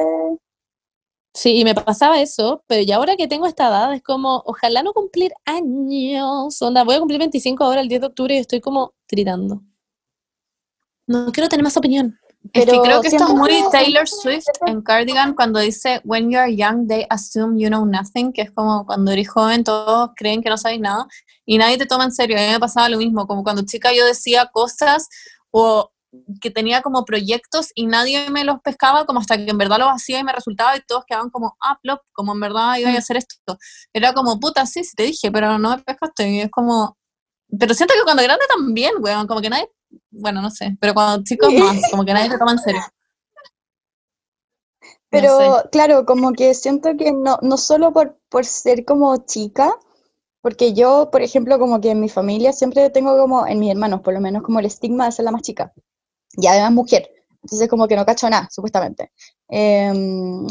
Sí, y me pasaba eso, pero ya ahora que tengo esta edad es como, ojalá no cumplir años. Onda, voy a cumplir 25 ahora el 10 de octubre y estoy como gritando. No quiero tener más opinión. Es que Pero creo que esto es muy Taylor Swift en Cardigan cuando dice When you are young, they assume you know nothing, que es como cuando eres joven todos creen que no sabes nada y nadie te toma en serio. A mí me pasaba lo mismo, como cuando chica yo decía cosas o que tenía como proyectos y nadie me los pescaba, como hasta que en verdad los hacía y me resultaba y todos quedaban como, ah, plop, como en verdad iba a hacer esto. Era como, puta, sí, sí te dije, pero no me pescaste. Y es como, pero siento que cuando grande también, weón, como que nadie bueno, no sé, pero cuando chicos más, como que nadie te toma en serio. Pero claro, como que siento que no, no solo por, por ser como chica, porque yo, por ejemplo, como que en mi familia siempre tengo como, en mis hermanos por lo menos, como el estigma de ser la más chica. Y además mujer. Entonces como que no cacho nada, supuestamente. Em,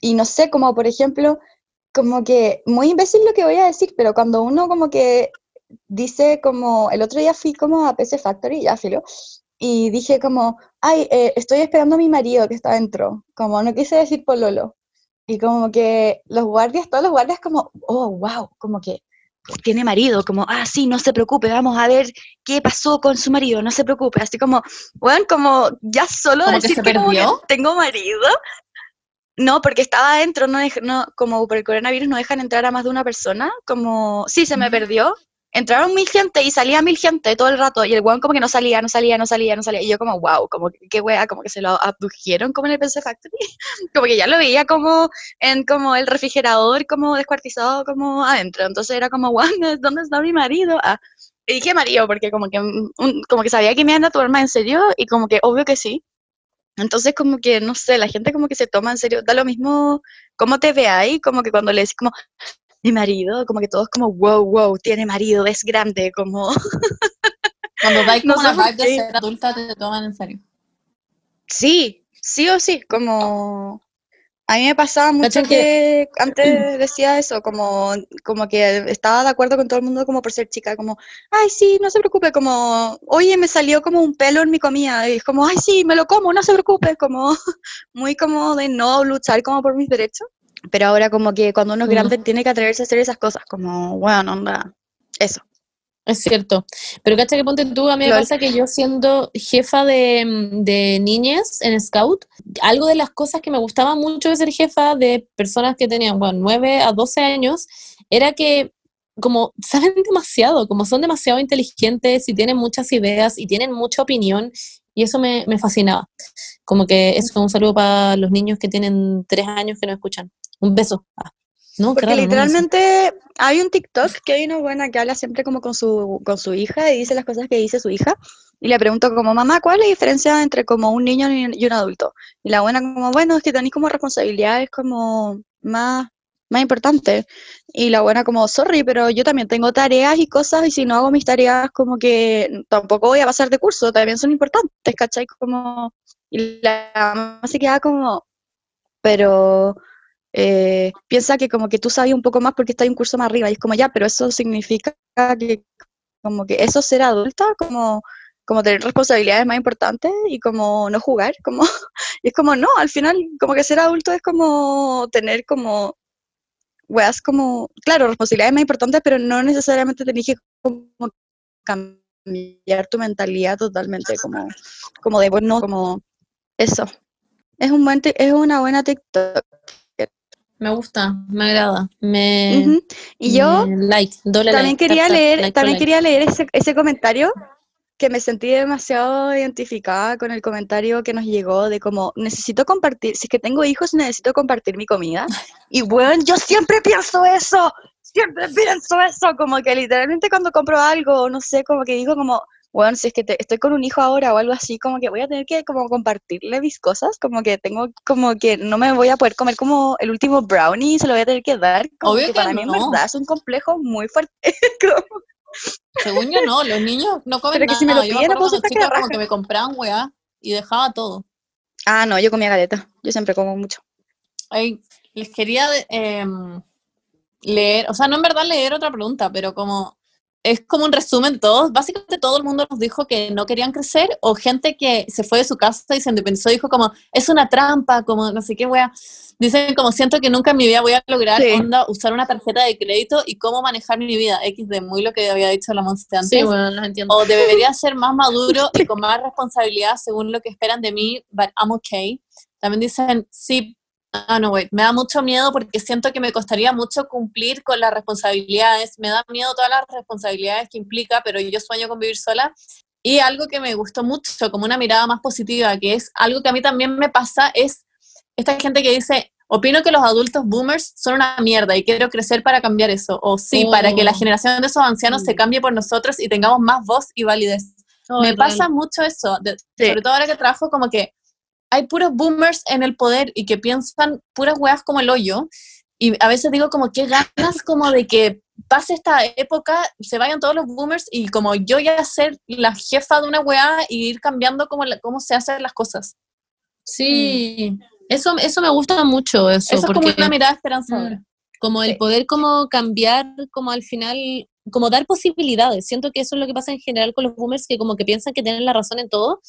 y no sé, como por ejemplo, como que, muy imbécil lo que voy a decir, pero cuando uno como que dice como, el otro día fui como a PC Factory, ya filo, y dije como, ay, eh, estoy esperando a mi marido que está adentro, como no quise decir pololo. Y como que los guardias, todos los guardias como, oh, wow, como que tiene marido, como, ah, sí, no se preocupe, vamos a ver qué pasó con su marido, no se preocupe, así como, bueno, como ya solo decir que, tengo marido. No, porque estaba adentro, no, no, como por el coronavirus no dejan entrar a más de una persona, como, sí, se me perdió, entraron mil gente y salía mil gente todo el rato, y el weón como que no salía, no salía, no salía, no salía, y yo como, wow, como que qué wea, como que se lo abdujeron como en el PC Factory, como que ya lo veía como en como el refrigerador, como descuartizado como adentro, entonces era como, wow, ¿dónde está mi marido? Ah, y dije marido, porque como que, como que sabía que me iban a tomar más en serio, y como que obvio que sí, entonces, como que, no sé, la gente como que se toma en serio, da lo mismo cómo te ve ahí, como que cuando le decís como, mi marido, como que todos como, wow, wow, tiene marido, es grande, como... Cuando vais como no de ser adulta, te toman en serio. Sí, sí o sí, como... A mí me pasaba mucho que, antes decía eso, como, como que estaba de acuerdo con todo el mundo como por ser chica, como, ay, sí, no se preocupe, como, oye, me salió como un pelo en mi comida, y es como, ay, sí, me lo como, no se preocupe, como, muy como de no luchar como por mis derechos pero ahora como que cuando uno es grande tiene que atreverse a hacer esas cosas, como, bueno, onda, eso. Es cierto. Pero cacha que ponte tú, a mí me pasa que yo siendo jefa de, de niñas en Scout, algo de las cosas que me gustaba mucho de ser jefa de personas que tenían, bueno, 9 a 12 años, era que como saben demasiado, como son demasiado inteligentes y tienen muchas ideas y tienen mucha opinión y eso me, me fascinaba. Como que eso es un saludo para los niños que tienen tres años que no escuchan. Un beso. Ah, no, Porque literalmente hay un TikTok que hay una buena que habla siempre como con su, con su hija y dice las cosas que dice su hija. Y le pregunto como, mamá, ¿cuál es la diferencia entre como un niño y un adulto? Y la buena como, bueno, es que tenéis como responsabilidades como más, más importantes. Y la buena como, sorry, pero yo también tengo tareas y cosas y si no hago mis tareas como que tampoco voy a pasar de curso, también son importantes, ¿cachai? Como, y la mamá se queda como, pero eh, piensa que como que tú sabes un poco más porque estás un curso más arriba y es como ya, pero eso significa que como que eso ser adulta, como, como tener responsabilidades más importantes y como no jugar, como, y es como no, al final como que ser adulto es como tener como, weas como, claro, responsabilidades más importantes, pero no necesariamente tenés que como cambiar tu mentalidad totalmente, como, como de bueno, como eso. Es, un buen es una buena TikTok me gusta, me agrada. Me, Y yo también quería leer, también quería leer ese, ese comentario que me sentí demasiado identificada con el comentario que nos llegó de como necesito compartir, si es que tengo hijos necesito compartir mi comida. Y bueno, yo siempre pienso eso, siempre pienso eso, como que literalmente cuando compro algo, no sé, como que digo como, bueno, si es que estoy con un hijo ahora o algo así, como que voy a tener que como compartirle mis cosas, como que tengo, como que no me voy a poder comer como el último brownie, se lo voy a tener que dar, como que, para mí en verdad es un complejo muy fuerte. Según yo no, los niños no comen Pero que Si me lo yo me chica, como que me compraban weá y dejaba todo. Ah, no, yo comía galeta, yo siempre como mucho. Ay, les quería em, leer, o sea, no en verdad leer otra pregunta, pero como es como un resumen todo. Básicamente todo el mundo nos dijo que no querían crecer o gente que se fue de su casa y se independizó dijo como, es una trampa, como no sé qué wea. Dicen como, siento que nunca en mi vida voy a lograr usar una tarjeta de crédito y cómo manejar mi vida. X de muy lo que había dicho la Monse antes. Sí, bueno, no entiendo. O debería ser más maduro y con más responsabilidad según lo que esperan de mí, but I'm okay. También dicen, sí, Ah, no, güey. Me da mucho miedo porque siento que me costaría mucho cumplir con las responsabilidades. Me da miedo todas las responsabilidades que implica, pero yo sueño con vivir sola. Y algo que me gustó mucho, como una mirada más positiva, que es algo que a mí también me pasa, es esta gente que dice, opino que los adultos boomers son una mierda y quiero crecer para cambiar eso. O sí, para que la oh. generación de esos ancianos se mm. cambie por nosotros y tengamos más voz y validez. No, Me es pasa real. mucho eso, de- Sí. sobre todo ahora que trabajo como que hay puros boomers en el poder y que piensan puras weas como el hoyo. Y a veces digo como que ganas como de que pase esta época, se vayan todos los boomers y como yo ya ser la jefa de una wea y ir cambiando como la- cómo se hacen las cosas. Sí, eso, eso me gusta mucho, eso, Eso es como una mirada esperanzadora. como el Sí. poder como cambiar, como al final, como dar posibilidades. Siento que eso es lo que pasa en general con los boomers, que como que piensan que tienen la razón en todo.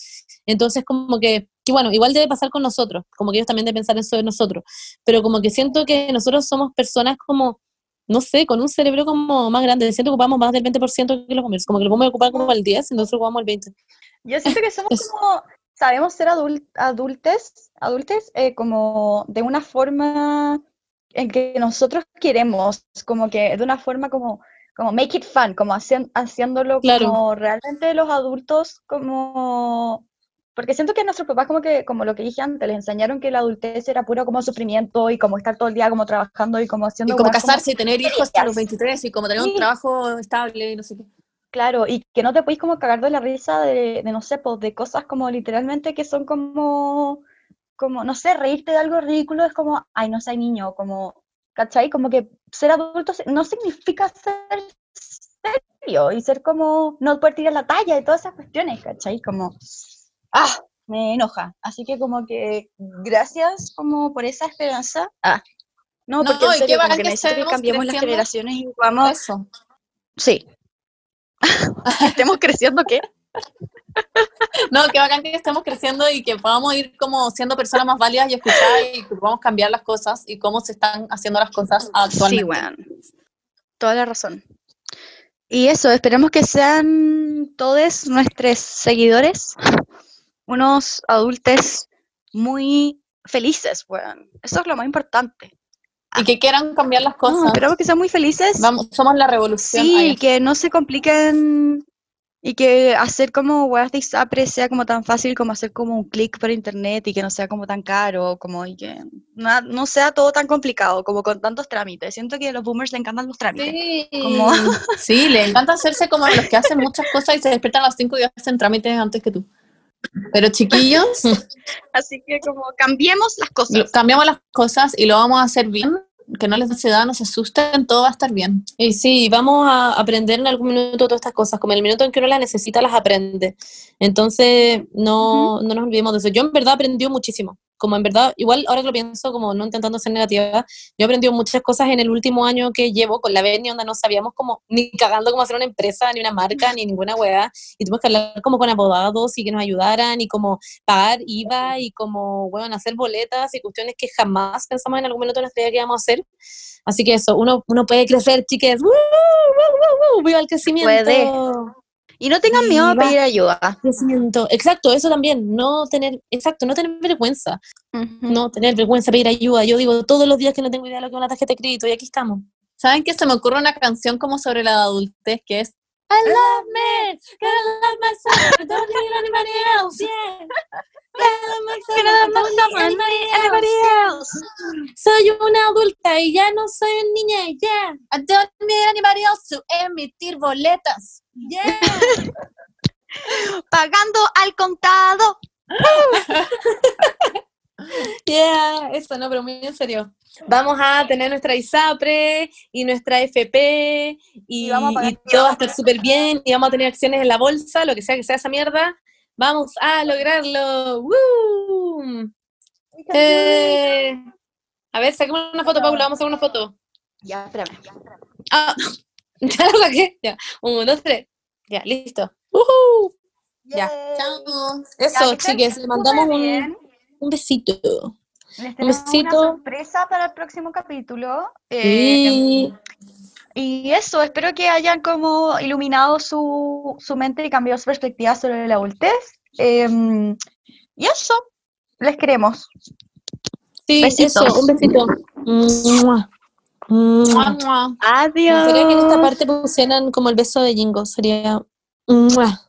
Entonces como que, y bueno, igual debe pasar con nosotros, como que ellos también deben pensar eso de nosotros. Pero como que siento que nosotros somos personas como, no sé, con un cerebro como más grande. Siento que ocupamos más del 20% que los boomers. Como que los boomers ocupan como el 10 y nosotros ocupamos el 20. Yo siento que somos como, sabemos ser adul- adultes, adultes eh, como de una forma en que nosotros queremos, como que de una forma como, como make it fun, como hacien- haciéndolo Claro. como realmente los adultos como... Porque siento que nuestros papás como que, como lo que dije antes, les enseñaron que la adultez era puro como sufrimiento y como estar todo el día como trabajando y como haciendo Y como casarse y tener hijos hasta los serias. 23 y como tener un trabajo estable y no sé qué. Claro, y que no te podéis como cagar de la risa de, de, no sé, pues de cosas como literalmente que son como, como, no sé, reírte de algo ridículo es como, ay, no soy niño, como, ¿cachai? Como que ser adulto no significa ser serio y ser como, no poder tirar la talla y todas esas cuestiones, ¿cachai? Como, ah, me enoja. Así que como que gracias como por esa esperanza. Ah, no, No, porque en y qué serio, como que que cambiemos las generaciones y vamos, Eso. sí. Estemos creciendo, ¿qué? No, que bacán que estemos creciendo y que podamos ir como siendo personas más válidas y escuchar y que podamos cambiar las cosas y cómo se están haciendo las cosas actualmente. Sí, weón. Toda la razón. Y eso, esperemos que sean todos nuestros seguidores unos adultos muy felices, weón. Eso es lo más importante. Y que quieran cambiar las No, cosas. esperamos que sean muy felices. Vamos, somos la revolución. Sí, que no se compliquen y que hacer como weas de ISAPRE sea como tan fácil como hacer como un clic por internet y que no sea como tan caro, como y que na- no sea todo tan complicado, como con tantos trámites. Siento que a los boomers le encantan los trámites. Sí. Como- Sí, le encanta hacerse como los que hacen muchas cosas y se despiertan a las 5 y hacen trámites antes que tú. Pero chiquillos, Así que como cambiemos las cosas. cambiamos las cosas y lo vamos a hacer bien. Que no les dé ansiedad, no se asusten, todo va a estar bien. Y sí, vamos a aprender en algún minuto todas estas cosas, como el minuto en que uno las necesita, las aprende. Entonces, no, no nos olvidemos de eso. Yo en verdad aprendí muchísimo, como en verdad, igual ahora que lo pienso, como no intentando ser negativa, yo he aprendido muchas cosas en el último año que llevo con la Beni, donde no sabíamos como, ni cagando cómo hacer una empresa, ni una marca, ni ninguna weá, y tuvimos que hablar como con abogados y que nos ayudaran, y como pagar IVA, y como, bueno, hacer boletas y cuestiones que jamás pensamos en algún minuto de nuestra vida que íbamos a hacer. Así que eso, uno, uno puede crecer, chiques. ¡Woo, woo, woo! ¡Viva el crecimiento! Puede. Y no tengan miedo a pedir ayuda. Crecimiento. Exacto, eso también. No tener, exacto, no tener vergüenza. No tener vergüenza, pedir ayuda. Yo digo todos los días que no tengo idea de lo que es una tarjeta de crédito y aquí estamos. ¿Saben que se me ocurre una canción como sobre la adultez que es I love me, gotta love myself, I don't need anybody else, yeah. Anybody else. Soy una adulta y ya no soy niña, ya. I don't need anybody else to emitir boletas. Yeah. Pagando al contado. Yeah, eso no, pero muy en serio. Vamos a tener nuestra ISAPRE y nuestra FP y, y todo va a estar súper bien y vamos a tener acciones en la bolsa, lo que sea que sea esa mierda. Vamos a lograrlo. ¡Woo! Eh, a ver, saquemos una foto, Paula, vamos a hacer una foto. Ya, espérame. Ah, ya lo saqué. Ya, uno, dos, tres. Ya, listo. ¡Woohoo! Ya, Yay. Chao. Ya, Eso, estén chiques, le mandamos un, un besito. Les tenemos besito. una sorpresa para el próximo capítulo. Eh, Y Y eso, espero que hayan como iluminado su, su mente y cambiado su perspectiva sobre la adultez. Em, y eso, les queremos. sí, Besitos. eso, un besito. Mua. Mua. Mua, mua. Me Adiós. gustaría que en esta parte pusieran como el beso de Jingo, sería... Mua.